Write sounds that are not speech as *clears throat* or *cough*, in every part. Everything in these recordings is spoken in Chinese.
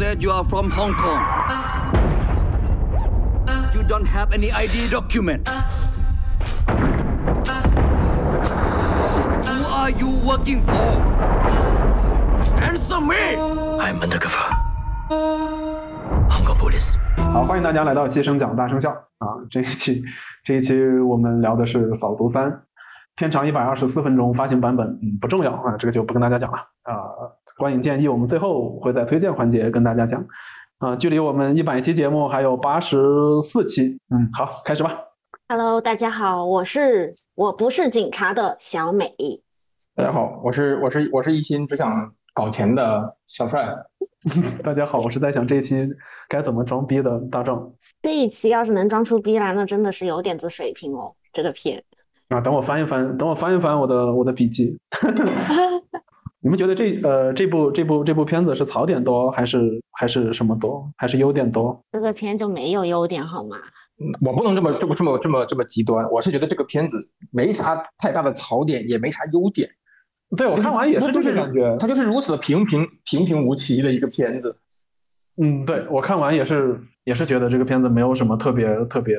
said you are from Hong Kong. You don't have any ID document. Who are you working for? Answer me! I'm undercover. Hong Kong police. 好，欢迎大家来到《牺牲讲大声笑》啊！这一期，这一期我们聊的是《扫毒三》， 片长一百二十四分钟，发行版本嗯不重要啊，这个就不跟大家讲了啊。观影建议我们最后会在推荐环节跟大家讲啊。距离我们一百期节目还有八十四期，嗯，好，开始吧。Hello，大家好，我是我不是警察的小美。大家好，我是我是我是一心只想搞钱的小帅。*laughs* 大家好，我是在想这一期该怎么装逼的大壮这一期要是能装出逼来，那真的是有点子水平哦。这个片，啊。等我翻一翻，等我翻一翻我的我的笔记。*laughs* 你们觉得这呃这部这部这部片子是槽点多，还是还是什么多，还是优点多？这个片就没有优点好吗？嗯我不能这么这么这么这么这么极端，我是觉得这个片子没啥太大的槽点，也没啥优点。对我看完也 *laughs* 是就是个感觉。它就是如此的平平平平无奇的一个片子。嗯，对我看完也是也是觉得这个片子没有什么特别特别，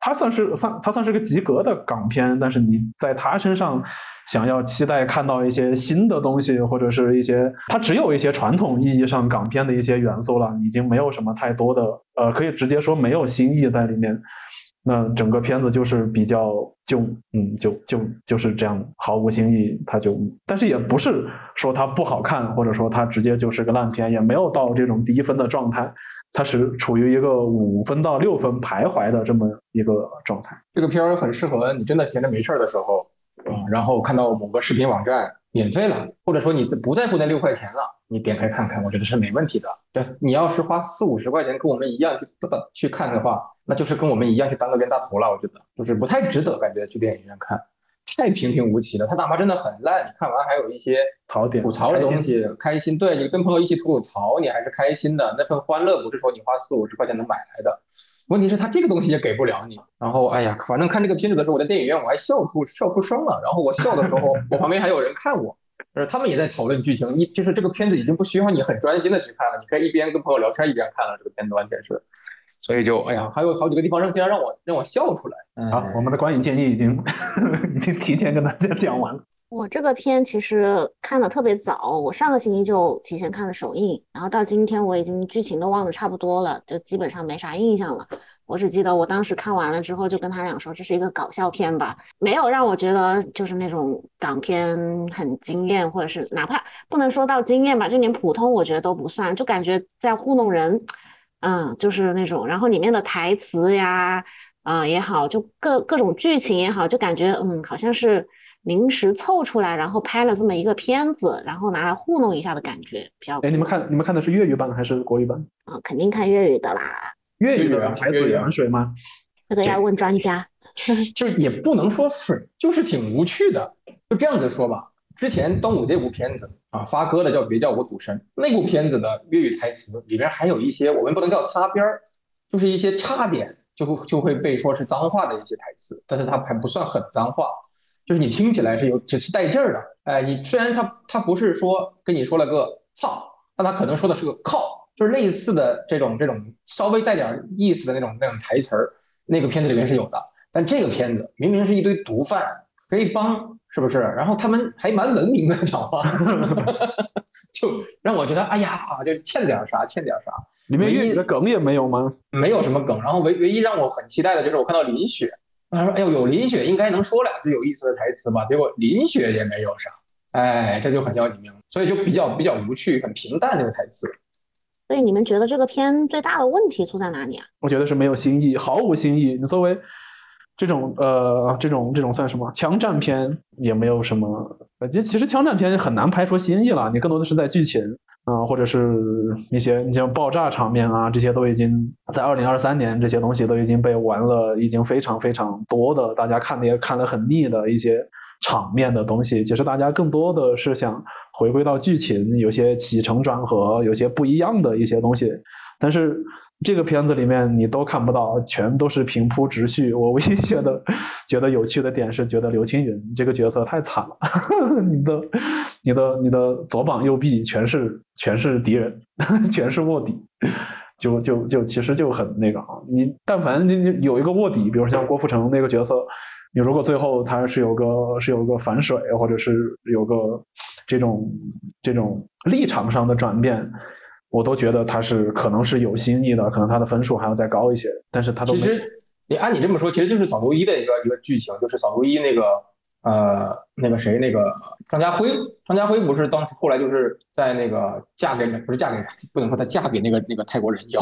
它算是算它算是个及格的港片，但是你在它身上想要期待看到一些新的东西，或者是一些它只有一些传统意义上港片的一些元素了，已经没有什么太多的呃，可以直接说没有新意在里面。那整个片子就是比较就嗯就就就是这样毫无新意，它就但是也不是说它不好看，或者说它直接就是个烂片，也没有到这种低分的状态，它是处于一个五分到六分徘徊的这么一个状态。这个片儿很适合你真的闲着没事儿的时候，啊、然后看到某个视频网站免费了，或者说你不在乎那六块钱了，你点开看看，我觉得是没问题的。这你要是花四五十块钱跟我们一样去这么去看的话，那就是跟我们一样去当个冤大头了。我觉得就是不太值得，感觉去电影院看，太平平无奇了。他哪怕真的很烂，你看完还有一些槽点吐槽的东西，开心。对你跟朋友一起吐吐槽，你还是开心的，那份欢乐不是说你花四五十块钱能买来的。问题是，他这个东西也给不了你。然后，哎呀，反正看这个片子的时候，我在电影院我还笑出笑出声了。然后我笑的时候，我旁边还有人看我，呃，他们也在讨论剧情。你就是这个片子已经不需要你很专心的去看了，你可以一边跟朋友聊天一边看了。这个片子完全是，所以就哎呀，还有好几个地方让竟然让我让我笑出来。嗯好，我们的观影建议已经 *laughs* 已经提前跟大家讲完了。*laughs* 我这个片其实看的特别早，我上个星期就提前看了首映，然后到今天我已经剧情都忘得差不多了，就基本上没啥印象了。我只记得我当时看完了之后，就跟他俩说这是一个搞笑片吧，没有让我觉得就是那种港片很惊艳，或者是哪怕不能说到惊艳吧，就连普通我觉得都不算，就感觉在糊弄人，嗯，就是那种，然后里面的台词呀，啊、也好，就各各种剧情也好，就感觉嗯好像是临时凑出来，然后拍了这么一个片子，然后拿来糊弄一下的感觉比较哎，你们看你们看的是粤语版还是国语版？啊、肯定看粤语的啦，粤语的台词粤语啊也很水吗？这个要问专家。*laughs* 就是也不能说水，就是挺无趣的。就这样子说吧，之前端午这部片子啊，发哥的叫《别叫我赌神》，那部片子的粤语台词里边还有一些我们不能叫擦边儿，就是一些差点就会就会被说是脏话的一些台词，但是它还不算很脏话，就是你听起来是有只是带劲儿的。哎，你虽然他他不是说跟你说了个操，但他可能说的是个靠，就是类似的这种这种稍微带点意思的那种那种台词儿，那个片子里面是有的。但这个片子明明是一堆毒贩，黑帮，是不是？然后他们还蛮文明的讲话，*laughs* *laughs* 就让我觉得，哎呀，就欠点啥，欠点啥，里面一粤语的梗也没有吗？没有什么梗。然后唯唯一让我很期待的就是我看到林雪，他说，哎呦，有林雪应该能说两句有意思的台词吧？结果林雪也没有啥，哎，这就很要你命了，所以就比较比较无趣，很平淡那个台词。所以你们觉得这个片最大的问题出在哪里啊？我觉得是没有新意，毫无新意。你作为这种呃这种这种算什么枪战片，也没有什么。呃，其其实枪战片很难拍出新意了，你更多的是在剧情啊、或者是一些你像爆炸场面啊，这些都已经在二零二三年这些东西都已经被玩了，已经非常非常多的，大家看的也看得很腻的一些场面的东西。其实大家更多的是想回归到剧情，有些起承转合，有些不一样的一些东西但是这个片子里面你都看不到，全都是平铺直叙。我唯一觉得觉得有趣的点是，觉得刘青云这个角色太惨了，*laughs* 你的你的你的左膀右臂全是全是敌人，全是卧底。就就就其实就很那个啊，你但凡你你有一个卧底，比如像郭富城那个角色，你如果最后他是有个是有个反水，或者是有个这种这种立场上的转变，我都觉得他是可能是有心意的，可能他的分数还要再高一些，但是他都没。其实你按你这么说，其实就是扫毒一的一个一个剧情，就是扫毒一那个。呃，那个谁，那个张家辉，张家辉不是当时后来就是在那个嫁给不是嫁给不能说他嫁给那个那个泰国人妖，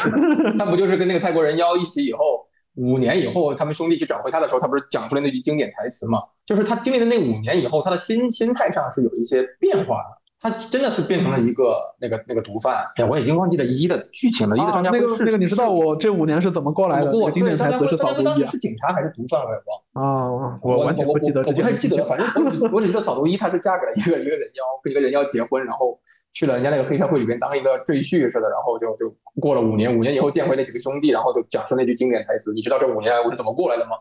*laughs* 他不就是跟那个泰国人妖一起以后五年以后，他们兄弟去找回他的时候，他不是讲出来那句经典台词嘛？就是他经历的那五年以后，他的心心态上是有一些变化的。他真的是变成了一个那个那个毒贩，哎，我已经忘记了一的剧情了。一的张家辉是那个，你知道我这五年是怎么过来的？我经典台词是扫毒一是警察还是毒贩？我也忘啊，我完全不记得，我不太记得了。反正我只我只记得扫毒一，他是嫁给了一个一个人妖，跟一个人妖结婚，然后去了人家那个黑社会里边当一个赘婿似的，然后就就过了五年，五年以后见回那几个兄弟，然后就讲出那句经典台词：“你知道这五年来我是怎么过来的吗？”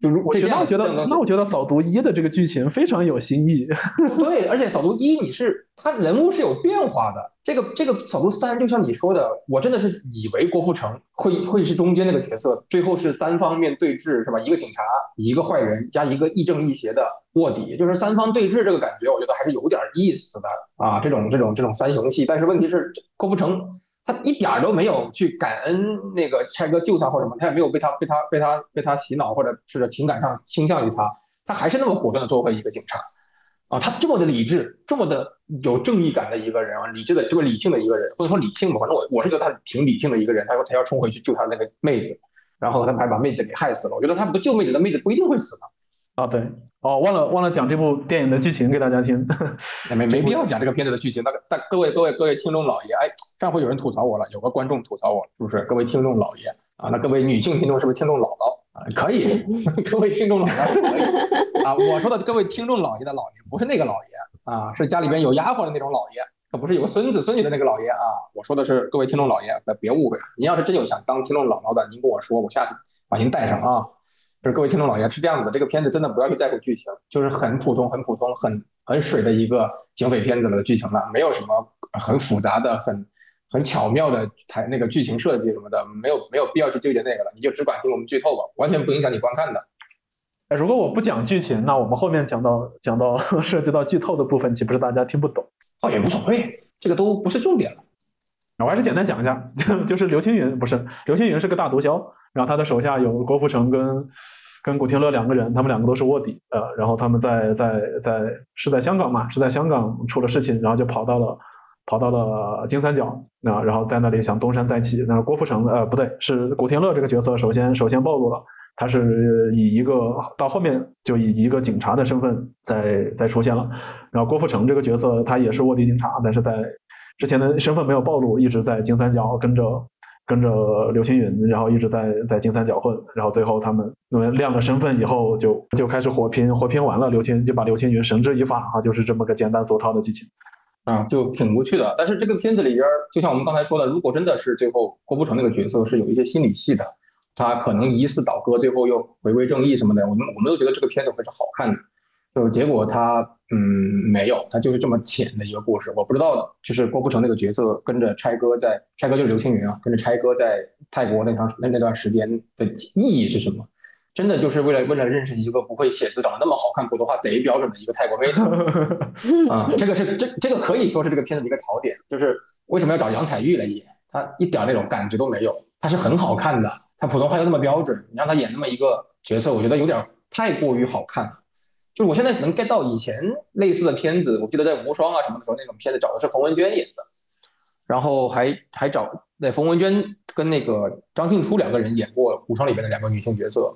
就如我觉得，我觉得，那我觉得扫毒一的这个剧情非常有新意。*laughs* 对，而且扫毒一你是他人物是有变化的。这个这个扫毒三，就像你说的，我真的是以为郭富城会会是中间那个角色，最后是三方面对峙，是吧？一个警察，一个坏人，加一个亦正亦邪的卧底，就是三方对峙这个感觉，我觉得还是有点意思的啊。这种这种这种三雄戏，但是问题是郭富城。他一点儿都没有去感恩那个拆哥救他或者什么，他也没有被他被他被他被他洗脑或者是情感上倾向于他，他还是那么果断的做回一个警察，啊，他这么的理智，这么的有正义感的一个人啊，理智的这么理性的一个人，不能说理性吧，反正我我是觉得他挺理性的一个人。他说他要冲回去救他那个妹子，然后他们还把妹子给害死了。我觉得他不救妹子，那妹子不一定会死的。啊，对。哦，忘了忘了讲这部电影的剧情给大家听，*laughs* 没没必要讲这个片子的剧情。那个，在各位各位各位听众老爷，哎，上回有人吐槽我了，有个观众吐槽我，是不是？各位听众老爷啊，那各位女性听众是不是听众姥姥啊？可以，*laughs* 各位听众姥姥可以啊。我说的各位听众老爷的老爷，不是那个老爷啊，是家里边有丫鬟的那种老爷，可不是有个孙子孙女的那个老爷啊。我说的是各位听众老爷，别误会。您要是真有想当听众姥姥的，您跟我说，我下次把您带上啊。就是各位听众老爷是这样子的，这个片子真的不要去在乎剧情，就是很普通、很普通、很很水的一个警匪片子的剧情了，没有什么很复杂的、很很巧妙的台那个剧情设计什么的，没有没有必要去纠结那个了，你就只管听我们剧透吧，完全不影响你观看的。哎，如果我不讲剧情，那我们后面讲到讲到 *laughs* 涉及到剧透的部分，岂不是大家听不懂？哦，也无所谓，这个都不是重点了。我还是简单讲一下，*laughs* 就就是刘青云不是刘青云是个大毒枭。然后他的手下有郭富城跟跟古天乐两个人，他们两个都是卧底，呃，然后他们在在在是在香港嘛，是在香港出了事情，然后就跑到了跑到了金三角，啊，然后在那里想东山再起。那郭富城呃不对，是古天乐这个角色首先首先暴露了，他是以一个到后面就以一个警察的身份在在出现了，然后郭富城这个角色他也是卧底警察，但是在之前的身份没有暴露，一直在金三角跟着。跟着刘青云，然后一直在在金三角混，然后最后他们因为亮了身份以后，就就开始火拼，火拼完了，刘青就把刘青云绳之以法啊，就是这么个简单俗套的剧情啊，就挺无趣的。但是这个片子里边，就像我们刚才说的，如果真的是最后郭富城那个角色是有一些心理戏的，他可能疑似倒戈，最后又回归正义什么的，我们我们都觉得这个片子会是好看的。就结果他嗯没有，他就是这么浅的一个故事。我不知道，就是郭富城那个角色跟着拆哥在，拆哥就是刘青云啊，跟着拆哥在泰国那长那那段时间的意义是什么？真的就是为了为了认识一个不会写字、长得那么好看、普通话贼标准的一个泰国妹子 *laughs* 啊？这个是这这个可以说是这个片子的一个槽点，就是为什么要找杨采钰来演？她一点那种感觉都没有，她是很好看的，她普通话又那么标准，你让她演那么一个角色，我觉得有点太过于好看了。就我现在能 get 到以前类似的片子，我记得在无双啊什么的时候，那种片子找的是冯文娟演的，然后还还找那冯文娟跟那个张静初两个人演过无双里边的两个女性角色，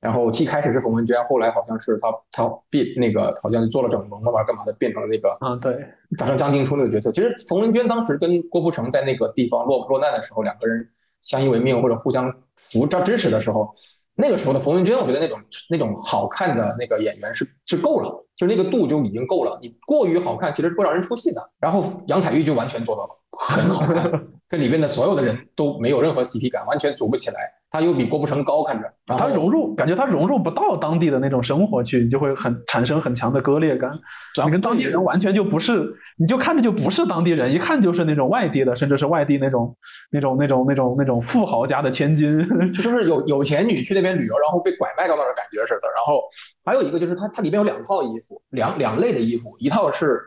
然后一开始是冯文娟，后来好像是她她变那个好像做了整容了吧，干嘛的变成了那个啊对，长成张静初那个角色。其实冯文娟当时跟郭富城在那个地方落落难的时候，两个人相依为命或者互相扶着支持的时候。那个时候的冯文娟，我觉得那种那种好看的那个演员是是够了，就那个度就已经够了。你过于好看，其实是会让人出戏的。然后杨采钰就完全做到了，很好看，*laughs* 跟里面的所有的人都没有任何 CP 感，完全组不起来。他又比郭富城高，看着，他融入，感觉他融入不到当地的那种生活去，你就会很产生很强的割裂感。你跟当地人完全就不是，你就看着就不是当地人，一看就是那种外地的，甚至是外地那种那种那种那种那种富豪家的千金。*laughs* 就是有有钱女去那边旅游，然后被拐卖到那儿的感觉似的。然后还有一个就是它它里面有两套衣服，两两类的衣服，一套是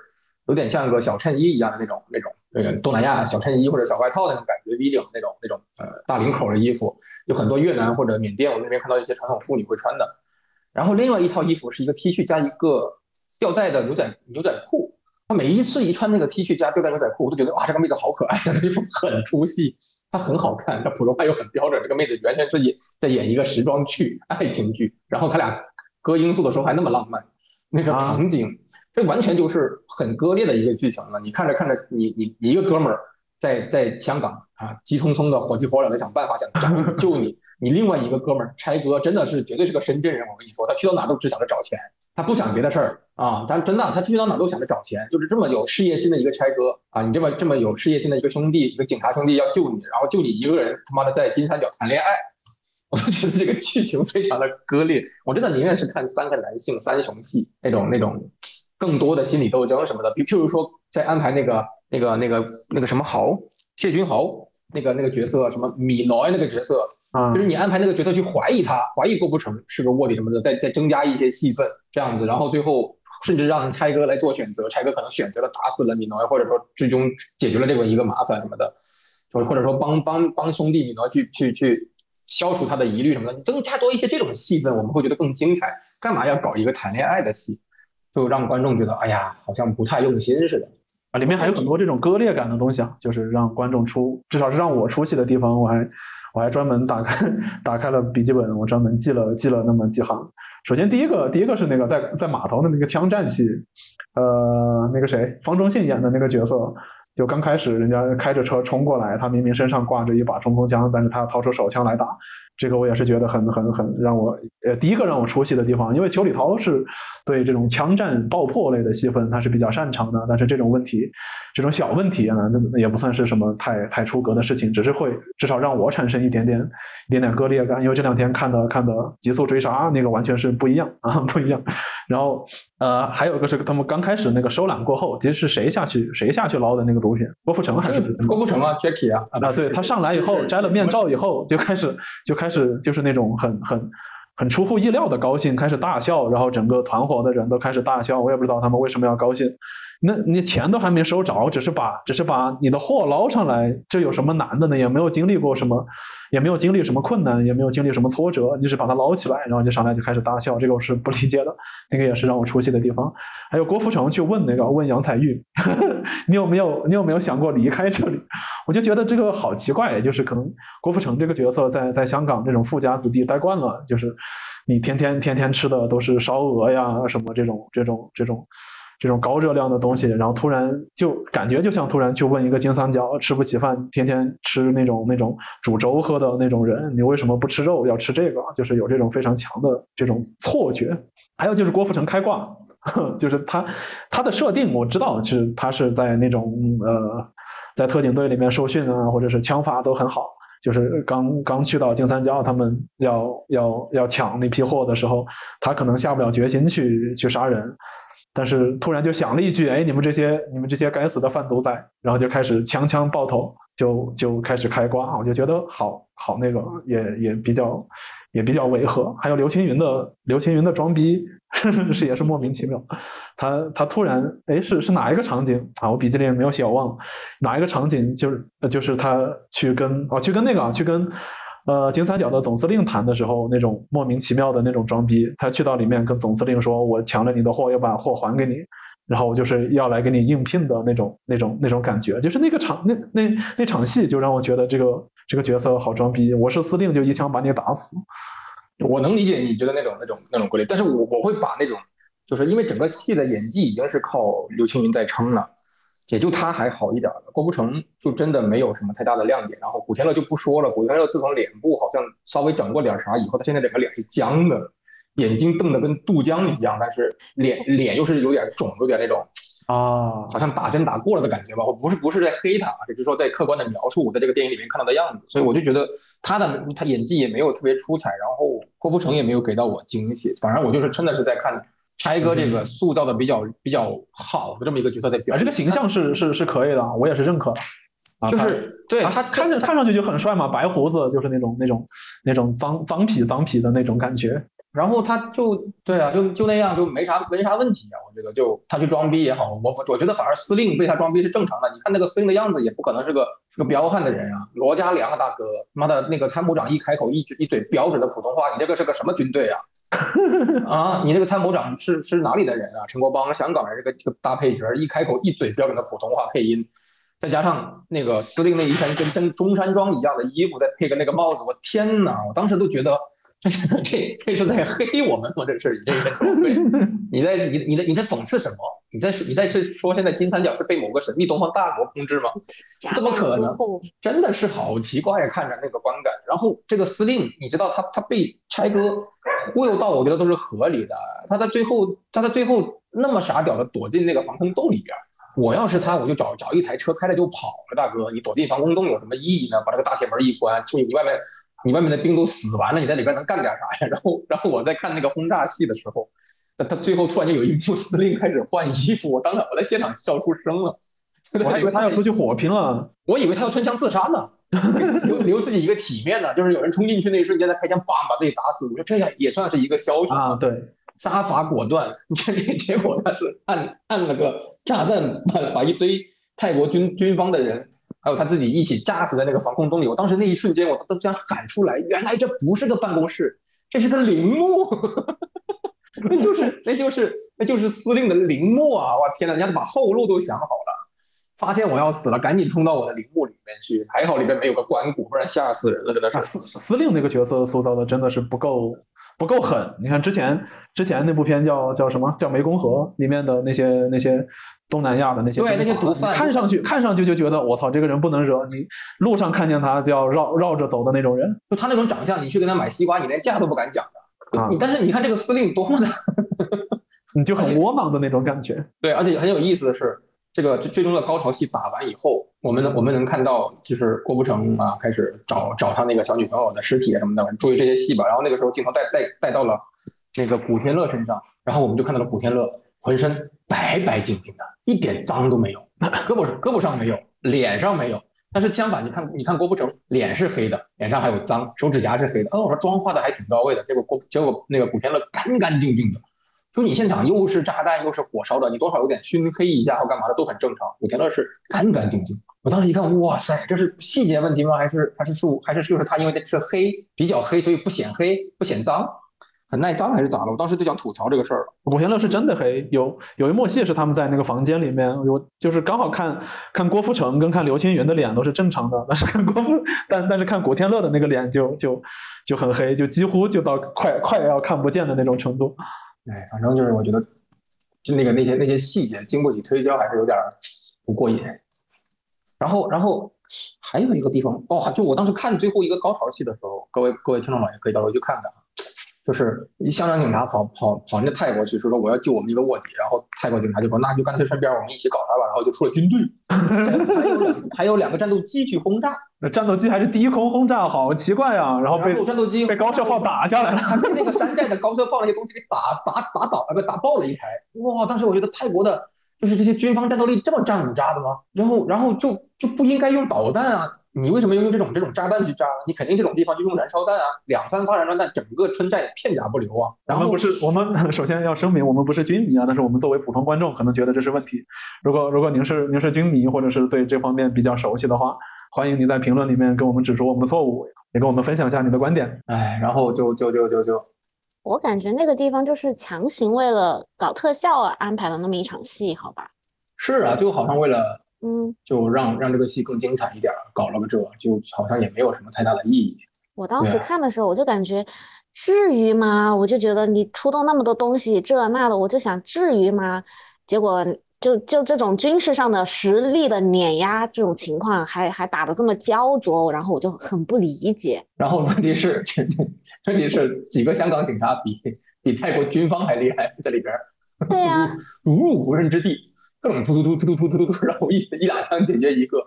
有点像个小衬衣一样的那种那种那个东南亚小衬衣或者小外套那种感觉，V 领那种那种呃大领口的衣服，有很多越南或者缅甸我们那边看到一些传统妇女会穿的。然后另外一套衣服是一个 T 恤加一个吊带的牛仔牛仔裤。她每一次一穿那个 T 恤加吊带牛仔裤，我都觉得哇，这个妹子好可爱，这 *laughs* 衣服很出戏，她很好看，她普通话又很标准。这个妹子完全是演在演一个时装剧、爱情剧，然后他俩割罂粟的时候还那么浪漫，那个场景，这完全就是很割裂的一个剧情了。你看着看着，你你你一个哥们儿在在香港啊，急匆匆的火急火燎的想办法想找你 *laughs* 救你，你另外一个哥们儿拆哥真的是绝对是个深圳人，我跟你说，他去到哪都只想着找钱。他不想别的事儿啊，但真的，他去到哪都想着找钱，就是这么有事业心的一个拆哥啊，你这么这么有事业心的一个兄弟，一个警察兄弟要救你，然后就你一个人他妈的在金三角谈恋爱，*laughs* 我就觉得这个剧情非常的割裂，我真的宁愿是看三个男性三雄戏那种那种更多的心理斗争什么的，比譬如说在安排那个那个那个那个什么豪谢君豪那个那个角色，什么米诺那个角色。啊就是你安排那个角色去怀疑他，怀疑郭富城是个卧底什么的，再再增加一些戏份，这样子，然后最后甚至让拆哥来做选择，拆哥可能选择了打死了米诺，或者说最终解决了这个一个麻烦什么的，就或者说帮帮帮兄弟米诺去去去消除他的疑虑什么的，你增加多一些这种戏份，我们会觉得更精彩。干嘛要搞一个谈恋爱的戏，就让观众觉得哎呀，好像不太用心似的。啊，里面还有很多这种割裂感的东西啊，就是让观众出，至少是让我出戏的地方，我还我还专门打开 *laughs* 打开了笔记本，我专门记了记了那么几行。首先第一个第一个是那个在在码头的那个枪战戏，呃，那个谁方中信演的那个角色，就刚开始人家开着车冲过来，他明明身上挂着一把冲锋枪，但是他掏出手枪来打。这个我也是觉得很很很让我呃第一个让我出戏的地方，因为裘礼涛是对这种枪战爆破类的戏份他是比较擅长的，但是这种问题，这种小问题啊，那也不算是什么太太出格的事情，只是会至少让我产生一点点一点点割裂感，因为这两天看的看的《极速追杀》那个完全是不一样啊不一样。然后呃还有一个是他们刚开始那个收揽过后，其实是谁下去谁下去捞的那个毒品？郭富城还是郭富城啊，Jackie 啊啊，对他上来以后摘了面罩以后就开始就开始就是那种很很很出乎意料的高兴，开始大笑，然后整个团伙的人都开始大笑，我也不知道他们为什么要高兴。那你钱都还没收着，只是把只是把你的货捞上来，这有什么难的呢？也没有经历过什么，也没有经历什么困难，也没有经历什么挫折，你只把它捞起来，然后就上来就开始大笑，这个我是不理解的，那个也是让我出戏的地方。还有郭富城去问那个问杨采钰，*laughs* 你有没有你有没有想过离开这里？*laughs* 我就觉得这个好奇怪，就是可能郭富城这个角色在在香港这种富家子弟待惯了，就是你天天天天吃的都是烧鹅呀什么这种这种。这种这种高热量的东西，然后突然就感觉就像突然去问一个金三角吃不起饭，天天吃那种那种煮粥喝的那种人，你为什么不吃肉要吃这个？就是有这种非常强的这种错觉。还有就是郭富城开挂，*laughs* 就是他他的设定我知道是他是在那种呃在特警队里面受训啊，或者是枪法都很好。就是刚刚去到金三角，他们要要要抢那批货的时候，他可能下不了决心去去杀人。但是突然就想了一句：“哎，你们这些你们这些该死的贩毒仔！”然后就开始枪枪爆头，就就开始开挂。我就觉得好好那个，也也比较也比较违和。还有刘青云的刘青云的装逼 *laughs* 是也是莫名其妙。他他突然哎是是哪一个场景啊？我笔记里没有写，我忘了哪一个场景就是就是他去跟哦去跟那个啊去跟。呃，金三角的总司令谈的时候，那种莫名其妙的那种装逼，他去到里面跟总司令说：“我抢了你的货，要把货还给你，然后我就是要来给你应聘的那种、那种、那种感觉。”就是那个场、那那那场戏，就让我觉得这个这个角色好装逼。我是司令，就一枪把你打死。我能理解你觉得那种、那种、那种规律，但是我我会把那种，就是因为整个戏的演技已经是靠刘青云在撑了。也就他还好一点了，郭富城就真的没有什么太大的亮点。然后古天乐就不说了，古天乐自从脸部好像稍微整过点啥以后，他现在整个脸是僵的，眼睛瞪得跟杜江一样，但是脸脸又是有点肿，有点那种啊，好像打针打过了的感觉吧。我不是不是在黑他，只是说在客观的描述我在这个电影里面看到的样子，所以我就觉得他的他演技也没有特别出彩，然后郭富城也没有给到我惊喜。反正我就是真的是在看拆哥这个塑造的比较比较好的这么一个角色在表啊，这个形象是是是可以的，我也是认可的。啊，就是对他他看着看上去就很帅嘛，白胡子就是那种那种那种脏脏痞脏痞的那种感觉。然后他就对啊，就就那样，就没啥没啥问题啊。我觉得就他去装逼也好，我我觉得反而司令被他装逼是正常的。你看那个司令的样子，也不可能是个是个彪悍的人啊。罗家良啊，大哥，妈的那个参谋长一开口一嘴一嘴标准的普通话，你这个是个什么军队啊？*laughs* 啊，你这个参谋长是是哪里的人啊？陈国邦，香港人，这个这个大配角，一开口一嘴标准的普通话配音，再加上那个司令那一身跟跟中山装一样的衣服，再配个那个帽子，我天哪！我当时都觉得 *laughs* 这这这是在黑我们吗？这是你这个装备，*laughs* 你在你你在你在讽刺什么？你在说你在是说现在金三角是被某个神秘东方大国控制吗？怎么可能？真的是好奇怪呀，看着那个观感。然后这个司令，你知道他他被拆哥忽悠到，我觉得都是合理的。他在最后他在最后那么傻屌的躲进那个防空洞里边。我要是他，我就找找一台车开着就跑了，大哥，你躲进防空洞有什么意义呢？把这个大铁门一关，就你外面你外面的兵都死完了，你在里边能干点啥呀？*laughs* 然后然后我在看那个轰炸戏的时候。那他最后突然间有一幕司令开始换衣服，我当场我在现场笑出声了。*laughs* 我还以为他要出去火拼了，我以为他要吞枪自杀呢，留 *laughs* 留自己一个体面呢。就是有人冲进去那一瞬间，他开枪叭把自己打死。我说这样也算是一个消息啊。对，杀伐果断。这结果他是按按了个炸弹，把把一堆泰国军军方的人，还有他自己一起炸死在那个防空洞里。我当时那一瞬间，我都想喊出来，原来这不是个办公室，这是个陵墓。*laughs* 那就是那就是那就是司令的陵墓啊！我天哪，人家都把后路都想好了，发现我要死了，赶紧冲到我的陵墓里面去。还好里边没有个棺椁，不然吓死人了，真的是。司令那个角色塑造的真的是不够不够狠。你看之前之前那部片叫叫什么叫湄公河里面的那些那些东南亚的那些对那些毒贩，看上去看上去就觉得我操，这个人不能惹。你路上看见他就要绕绕着走的那种人，就他那种长相，你去跟他买西瓜，你连价都不敢讲的。你但是你看这个司令多么的，*laughs* 你就很窝囊的那种感觉。对，而且很有意思的是，这个最终的高潮戏打完以后，我们我们能看到就是郭富城啊开始找找他那个小女朋友的尸体什么的，注意这些戏吧。然后那个时候镜头带带带到了那个古天乐身上，然后我们就看到了古天乐浑身白白净净的，一点脏都没有，胳膊胳膊上没有，脸上没有。但是相反，你看，你看郭富城脸是黑的，脸上还有脏，手指甲是黑的。哦，我说妆化的还挺到位的。结果郭，结果那个古天乐干干净净的。就你现场又是炸弹又是火烧的，你多少有点熏黑一下或干嘛的都很正常。古天乐是干干净净。我当时一看，哇塞，这是细节问题吗？还是还是是还是就是他因为这是黑比较黑，所以不显黑不显脏？很耐脏还是咋了？我当时就想吐槽这个事儿了。古天乐是真的黑，有有一幕戏是他们在那个房间里面，我就是刚好看看郭富城跟看刘青云的脸都是正常的，但是看郭富，但但是看古天乐的那个脸就就就很黑，就几乎就到快快要看不见的那种程度。哎，反正就是我觉得，就那个那些那些细节经不起推敲，还是有点不过瘾。然后然后还有一个地方哦，就我当时看最后一个高潮戏的时候，各位各位听众老爷可以到时候去看看啊。就是一香港警察跑跑跑人家泰国去，说说我要救我们一个卧底，然后泰国警察就说那就干脆顺便我们一起搞他吧，然后就出了军队，*laughs* 还有两还有两个战斗机去轰炸，那战斗机还是低空轰炸，好奇怪啊！然后被战斗机被高射炮打下来了，被那个山寨的高射炮那些东西给打打打倒了，给打爆了一台。哇！当时我觉得泰国的就是这些军方战斗力这么战五渣的吗？然后然后就就不应该用导弹啊。你为什么要用这种这种炸弹去炸？你肯定这种地方就用燃烧弹啊，两三发燃烧弹，整个村寨片甲不留啊。然后不是我们 *laughs* 首先要声明，我们不是军迷啊，但是我们作为普通观众，可能觉得这是问题。如果如果您是您是军迷，或者是对这方面比较熟悉的话，欢迎您在评论里面跟我们指出我们的错误，也跟我们分享一下你的观点。哎，然后就就就就就，我感觉那个地方就是强行为了搞特效而安排了那么一场戏，好吧？是啊，就好像为了。嗯，就让让这个戏更精彩一点，搞了个这，就好像也没有什么太大的意义。我当时看的时候，我就感觉，至于吗？我就觉得你出动那么多东西，这那的，我就想至于吗？结果就就这种军事上的实力的碾压这种情况，还还打得这么焦灼，然后我就很不理解。*laughs* 然后问题是，问题是几个香港警察比比泰国军方还厉害，在里边，对呀，*laughs* 如入无人之地。各种突突突突突突突突，然后一一两枪解决一个。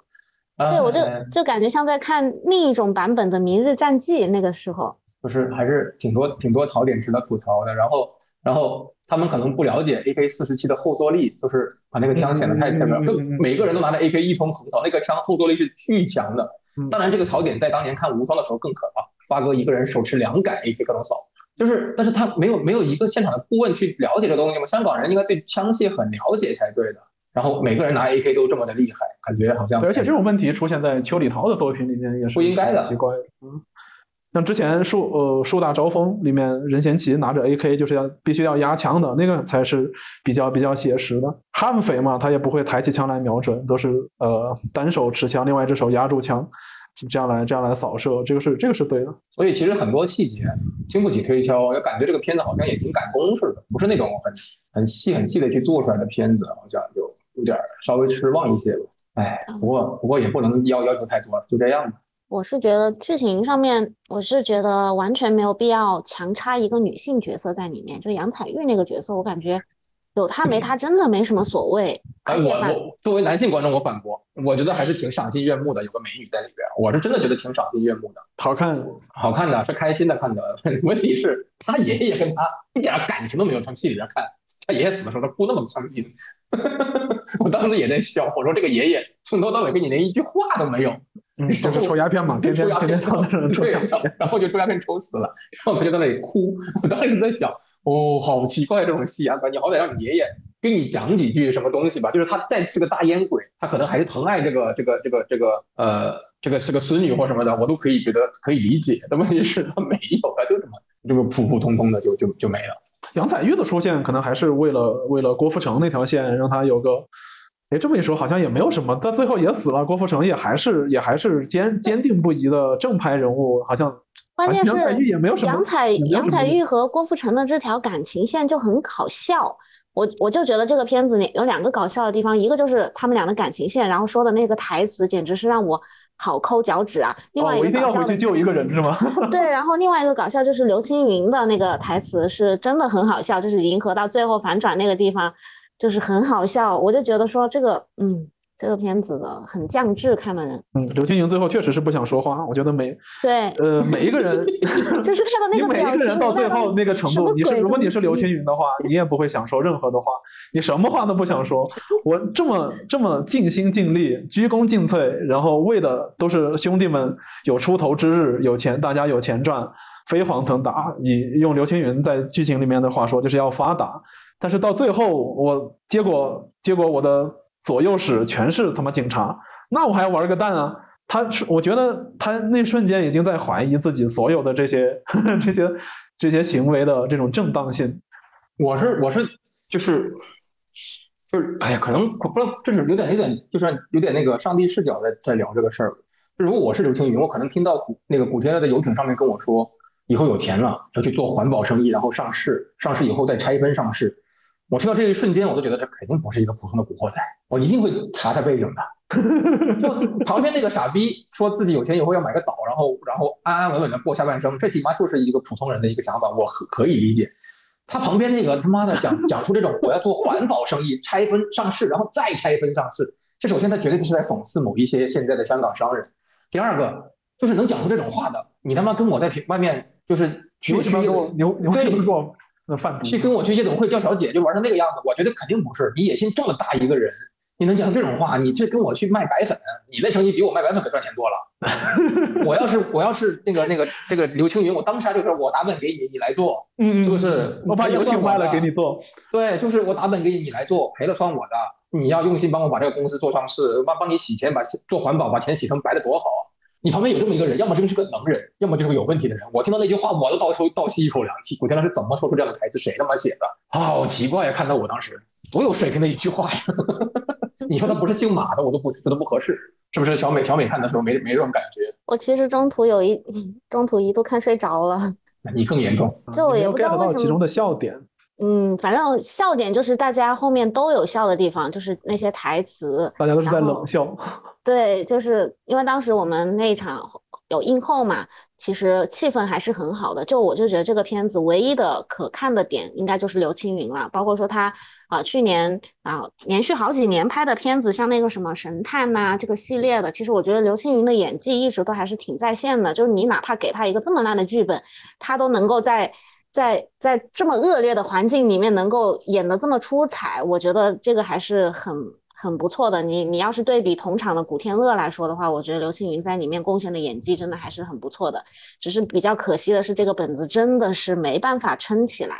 对，我就哎就感觉像在看另一种版本的《明日战记》那个时候。就是还是挺多挺多槽点值得吐槽的。然后然后他们可能不了解 AK 四十七的后坐力，就是把那个枪显得太太漂亮，就每个人都拿着 AK 一通横扫，那个枪后坐力是巨强的。嗯当然，这个槽点在当年看无双的时候更可怕，发哥一个人手持两杆 AK 各种扫。就是，但是他没有没有一个现场的顾问去了解这个东西嘛？香港人应该对枪械很了解才对的。然后每个人拿 AK 都这么的厉害，感觉好像而且这种问题出现在邱礼涛的作品里面也是不应该的挺奇怪的。嗯，像之前树呃树大招风里面任贤齐拿着 AK 就是要必须要压枪的那个才是比较比较写实的。悍匪嘛，他也不会抬起枪来瞄准，都是呃单手持枪，另外一只手压住枪，这样来这样来扫射，这个是这个是对的。所以其实很多细节经不起推敲，也感觉这个片子好像也挺赶工似的，不是那种很很细很细的去做出来的片子，好像就有点稍微失望一些吧。哎，不过不过也不能要要求太多，就这样吧。我是觉得剧情上面，我是觉得完全没有必要强插一个女性角色在里面。就杨采钰那个角色，我感觉有她没她真的没什么所谓。哎，而且反我我作为男性观众，我反驳，我觉得还是挺赏心悦目的，有个美女在里边，我是真的觉得挺赏心悦目的，好看，好看的，是开心的看的。*laughs* 问题是，他爷爷跟他一点感情都没有，从戏里边看，他爷爷死的时候，他哭那么伤心，*laughs* 我当时也在笑，我说这个爷爷从头到尾跟你连一句话都没有，嗯，就是抽鸦片嘛，天天抽鸦片天天到那抽对，鸦然后片。然后就抽鸦片抽死了，然后他就在那里哭。*laughs* 我当时在想，哦，好奇怪这种戏啊，你好歹让你爷爷给你讲几句什么东西吧。就是他再是个大烟鬼，他可能还是疼爱这个这个这个这个呃这个是个孙女或什么的，我都可以觉得可以理解。但问题是，他没有，他就这么这么普普通通的就就就没了。杨采钰的出现可能还是为了为了郭富城那条线，让他有个，哎，这么一说好像也没有什么，到最后也死了，郭富城也还是也还是坚坚定不移的正派人物，好像关键杨采钰也没有什么是杨采杨采钰和郭富城的这条感情线就很搞笑。我我就觉得这个片子里有两个搞笑的地方，一个就是他们俩的感情线，然后说的那个台词简直是让我好抠脚趾啊。另哦，外我一定要回去救一个人是吗？*laughs* 对，然后另外一个搞笑就是刘青云的那个台词是真的很好笑，就是银河到最后反转那个地方，就是很好笑。我就觉得说这个，嗯，这个片子的很降智，看的人。嗯，刘青云最后确实是不想说话，我觉得每对，呃每一个人，*laughs* 就是他的那你每一个人到最后那个程度，你是如果你是刘青云的话，你也不会想说任何的话，你什么话都不想说。我这么这么尽心尽力、鞠躬尽瘁，然后为的都是兄弟们有出头之日，有钱，大家有钱赚，飞黄腾达。以用刘青云在剧情里面的话说，就是要发达。但是到最后，我结果结果我的左右使全是他妈警察，那我还要玩个蛋啊！他是，我觉得他那瞬间已经在怀疑自己所有的这些 *laughs* 这些这些行为的这种正当性。我是我是就是就是哎呀，可能不就是有点有点就是有点那个上帝视角在在聊这个事儿。如果我是刘青云，我可能听到古那个古天乐在游艇上面跟我说，以后有钱了要去做环保生意，然后上市，上市以后再拆分上市。我听到这一瞬间，我都觉得这肯定不是一个普通的古惑仔，我一定会查他背景的。就旁边那个傻逼说自己有钱以后要买个岛，然后然后安安稳稳的过下半生，这起码就是一个普通人的一个想法，我可可以理解。他旁边那个他妈的讲讲出这种我要做环保生意，拆分上市，然后再拆分上市，这首先他绝对是在讽刺某一些现在的香港商人。第二个就是能讲出这种话的，你他妈跟我在平外面就是你去去为什么要给我你你为什么对给我呃贩毒？去跟我去夜总会叫小姐，就玩成那个样子，我觉得肯定不是。你野心这么大一个人，你能讲这种话？你这跟我去卖白粉，你的成绩比我卖白粉可赚钱多了。*laughs* 我要是我要是那个那个这个刘青云，我当时就是我打本给你，你来做，嗯，是不是？我把游戏卖了给你做。对，就是我打本给你，你来做，赔了算我的。你要用心帮我把这个公司做上市，帮帮你洗钱，把做环保，把钱洗成白的多好啊！你旁边有这么一个人，要么真是个能人，要么就是个有问题的人。我听到那句话，我都倒抽倒吸一口凉气。古天乐是怎么说出这样的台词？谁他妈写的？好奇怪呀！看到我当时多有水平的一句话呀！*laughs* 你说他不是姓马的，我都不觉得不合适，是不是？小美小美看的时候没没这种感觉，我其实中途有一 *laughs* 中途一度看睡着了，那你更严重。*laughs* 就我也不知道 get 为什么到其中的笑点。嗯，反正笑点就是大家后面都有笑的地方，就是那些台词。大家都是在冷笑。对，就是因为当时我们那一场有映后嘛，其实气氛还是很好的。就我就觉得这个片子唯一的可看的点，应该就是刘青云了。包括说他啊，去年啊连续好几年拍的片子，像那个什么神探呐这个系列的，其实我觉得刘青云的演技一直都还是挺在线的。就是你哪怕给他一个这么烂的剧本，他都能够在在在这么恶劣的环境里面能够演得这么出彩，我觉得这个还是很。很不错的，你你要是对比同场的古天乐来说的话，我觉得刘青云在里面贡献的演技真的还是很不错的。只是比较可惜的是，这个本子真的是没办法撑起来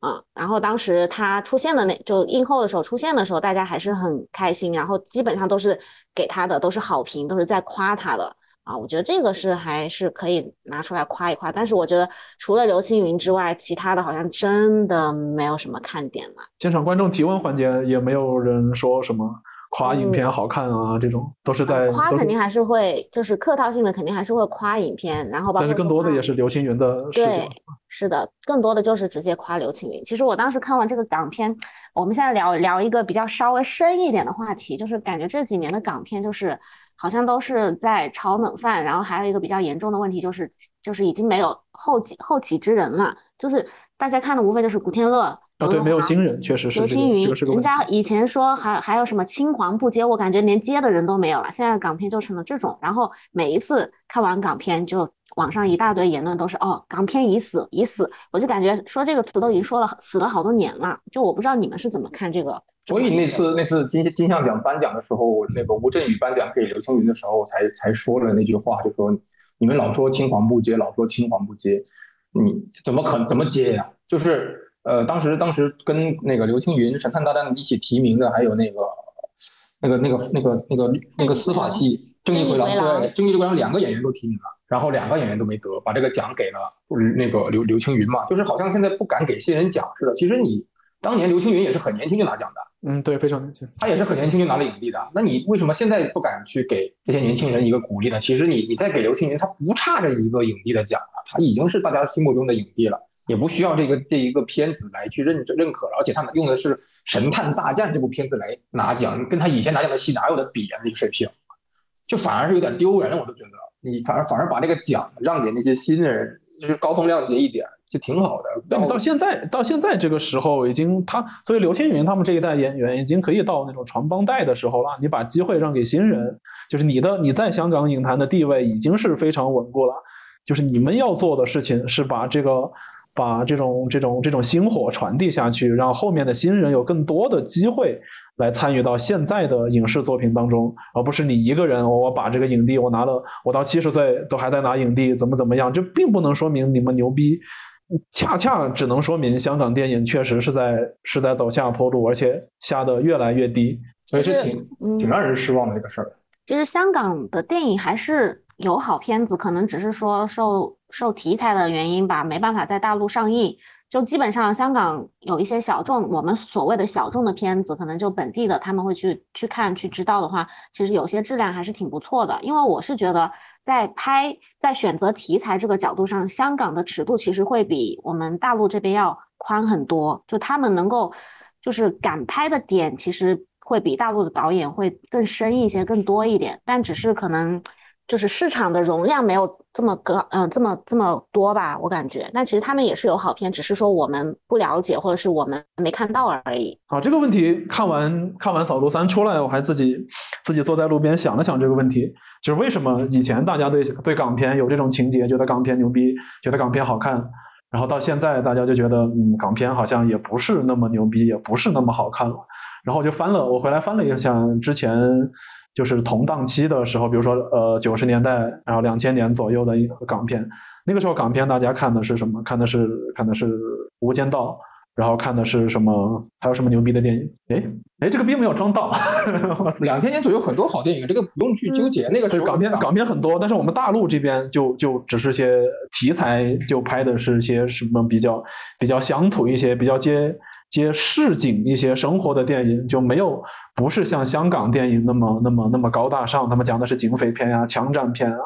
啊。然后当时他出现的那就映后的时候出现的时候，大家还是很开心，然后基本上都是给他的都是好评，都是在夸他的。啊，我觉得这个是还是可以拿出来夸一夸，但是我觉得除了刘青云之外，其他的好像真的没有什么看点了。现场观众提问环节也没有人说什么夸影片好看啊，这种都是在夸，肯定还是会就是客套性的，肯定还是会夸影片，然后但是更多的也是刘青云的对，是的，更多的就是直接夸刘青云。其实我当时看完这个港片，我们现在聊聊一个比较稍微深一点的话题，就是感觉这几年的港片就是。好像都是在炒冷饭，然后还有一个比较严重的问题就是，就是已经没有后继后起之人了，就是大家看的无非就是古天乐。啊，对，没有新人，确实是。刘青云，人家以前说还还有什么青黄不接，我感觉连接的人都没有了。现在港片就成了这种，然后每一次看完港片就。网上一大堆言论都是哦，港片已死已死，我就感觉说这个词都已经说了死了好多年了。就我不知道你们是怎么看这个。所以那次那次金金像奖颁奖的时候，那个吴镇宇颁奖给刘青云的时候，才才说了那句话，就说你们老说青黄不接，老说青黄不接，你怎么可怎么接呀？就是呃，当时当时跟那个刘青云《神探大战》一起提名的，还有那个那个那个那个那个那个司法系正义回廊，对，正义回廊两个演员都提名了。然后两个演员都没得，把这个奖给了那个刘刘青云嘛，就是好像现在不敢给新人奖似的。其实你当年刘青云也是很年轻就拿奖的，嗯，对，非常年轻，他也是很年轻就拿了影帝的。那你为什么现在不敢去给这些年轻人一个鼓励呢？其实你你再给刘青云，他不差这一个影帝的奖了，他已经是大家心目中的影帝了，也不需要这个这一个片子来去认认可了。而且他们用的是《神探大战》这部片子来拿奖，跟他以前拿奖的戏哪有的比啊？那个水平，就反而是有点丢人，我都觉得。你反而反而把这个奖让给那些新人，就是高风亮节一点，就挺好的。但到现在到现在这个时候，已经他所以刘青云他们这一代演员已经可以到那种传帮带的时候了。你把机会让给新人，就是你的你在香港影坛的地位已经是非常稳固了。就是你们要做的事情是把这个把这种这种这种星火传递下去，让后面的新人有更多的机会。来参与到现在的影视作品当中，而不是你一个人。我把这个影帝我拿了，我到七十岁都还在拿影帝，怎么怎么样？这并不能说明你们牛逼，恰恰只能说明香港电影确实是在是在走下坡路，而且下的越来越低。所以是挺挺让人失望的一个事儿。其实香港的电影还是有好片子，可能只是说受受题材的原因吧，没办法在大陆上映。就基本上，香港有一些小众，我们所谓的小众的片子，可能就本地的他们会去去看去知道的话，其实有些质量还是挺不错的。因为我是觉得，在拍在选择题材这个角度上，香港的尺度其实会比我们大陆这边要宽很多。就他们能够就是敢拍的点，其实会比大陆的导演会更深一些、更多一点。但只是可能。就是市场的容量没有这么高，嗯，这么这么多吧，我感觉。那其实他们也是有好片，只是说我们不了解，或者是我们没看到而已。好，这个问题看完看完《扫毒三》出来，我还自己自己坐在路边想了想这个问题，就是为什么以前大家对对港片有这种情节，觉得港片牛逼，觉得港片好看，然后到现在大家就觉得，嗯，港片好像也不是那么牛逼，也不是那么好看了。然后我就翻了，我回来翻了一下之前。就是同档期的时候，比如说呃九十年代，然后两千年左右的一个港片，那个时候港片大家看的是什么？看的是看的是《无间道》，然后看的是什么？还有什么牛逼的电影？哎哎，这个并没有装到。*laughs* 两千年左右很多好电影，这个不用去纠结。那个时候港片港片很多，但是我们大陆这边就就只是些题材，就拍的是些什么比较比较乡土一些，比较接。接市井一些生活的电影就没有，不是像香港电影那么那么那么高大上。他们讲的是警匪片呀、枪战片啊。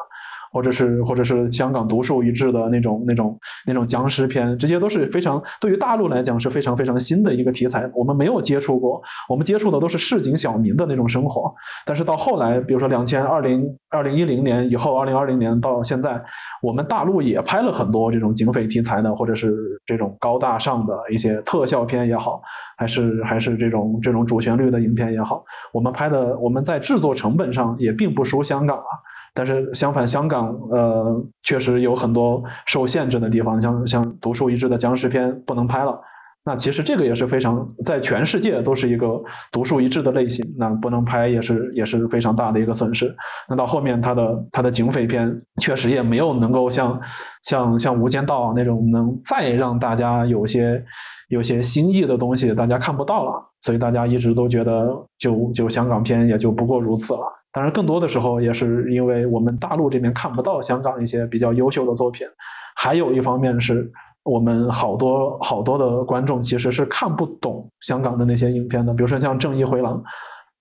或者是或者是香港独树一帜的那种那种那种僵尸片，这些都是非常对于大陆来讲是非常非常新的一个题材，我们没有接触过，我们接触的都是市井小民的那种生活。但是到后来，比如说两千二零二零一零年以后，二零二零年到现在，我们大陆也拍了很多这种警匪题材的，或者是这种高大上的一些特效片也好，还是还是这种这种主旋律的影片也好，我们拍的我们在制作成本上也并不输香港啊。但是相反，香港呃确实有很多受限制的地方，像像独树一帜的僵尸片不能拍了。那其实这个也是非常在全世界都是一个独树一帜的类型，那不能拍也是也是非常大的一个损失。那到后面，他的他的警匪片确实也没有能够像像像《无间道》啊那种能再让大家有些有些新意的东西，大家看不到了，所以大家一直都觉得就就香港片也就不过如此了。当然，更多的时候也是因为我们大陆这边看不到香港一些比较优秀的作品，还有一方面是我们好多好多的观众其实是看不懂香港的那些影片的，比如说像《正义回廊》，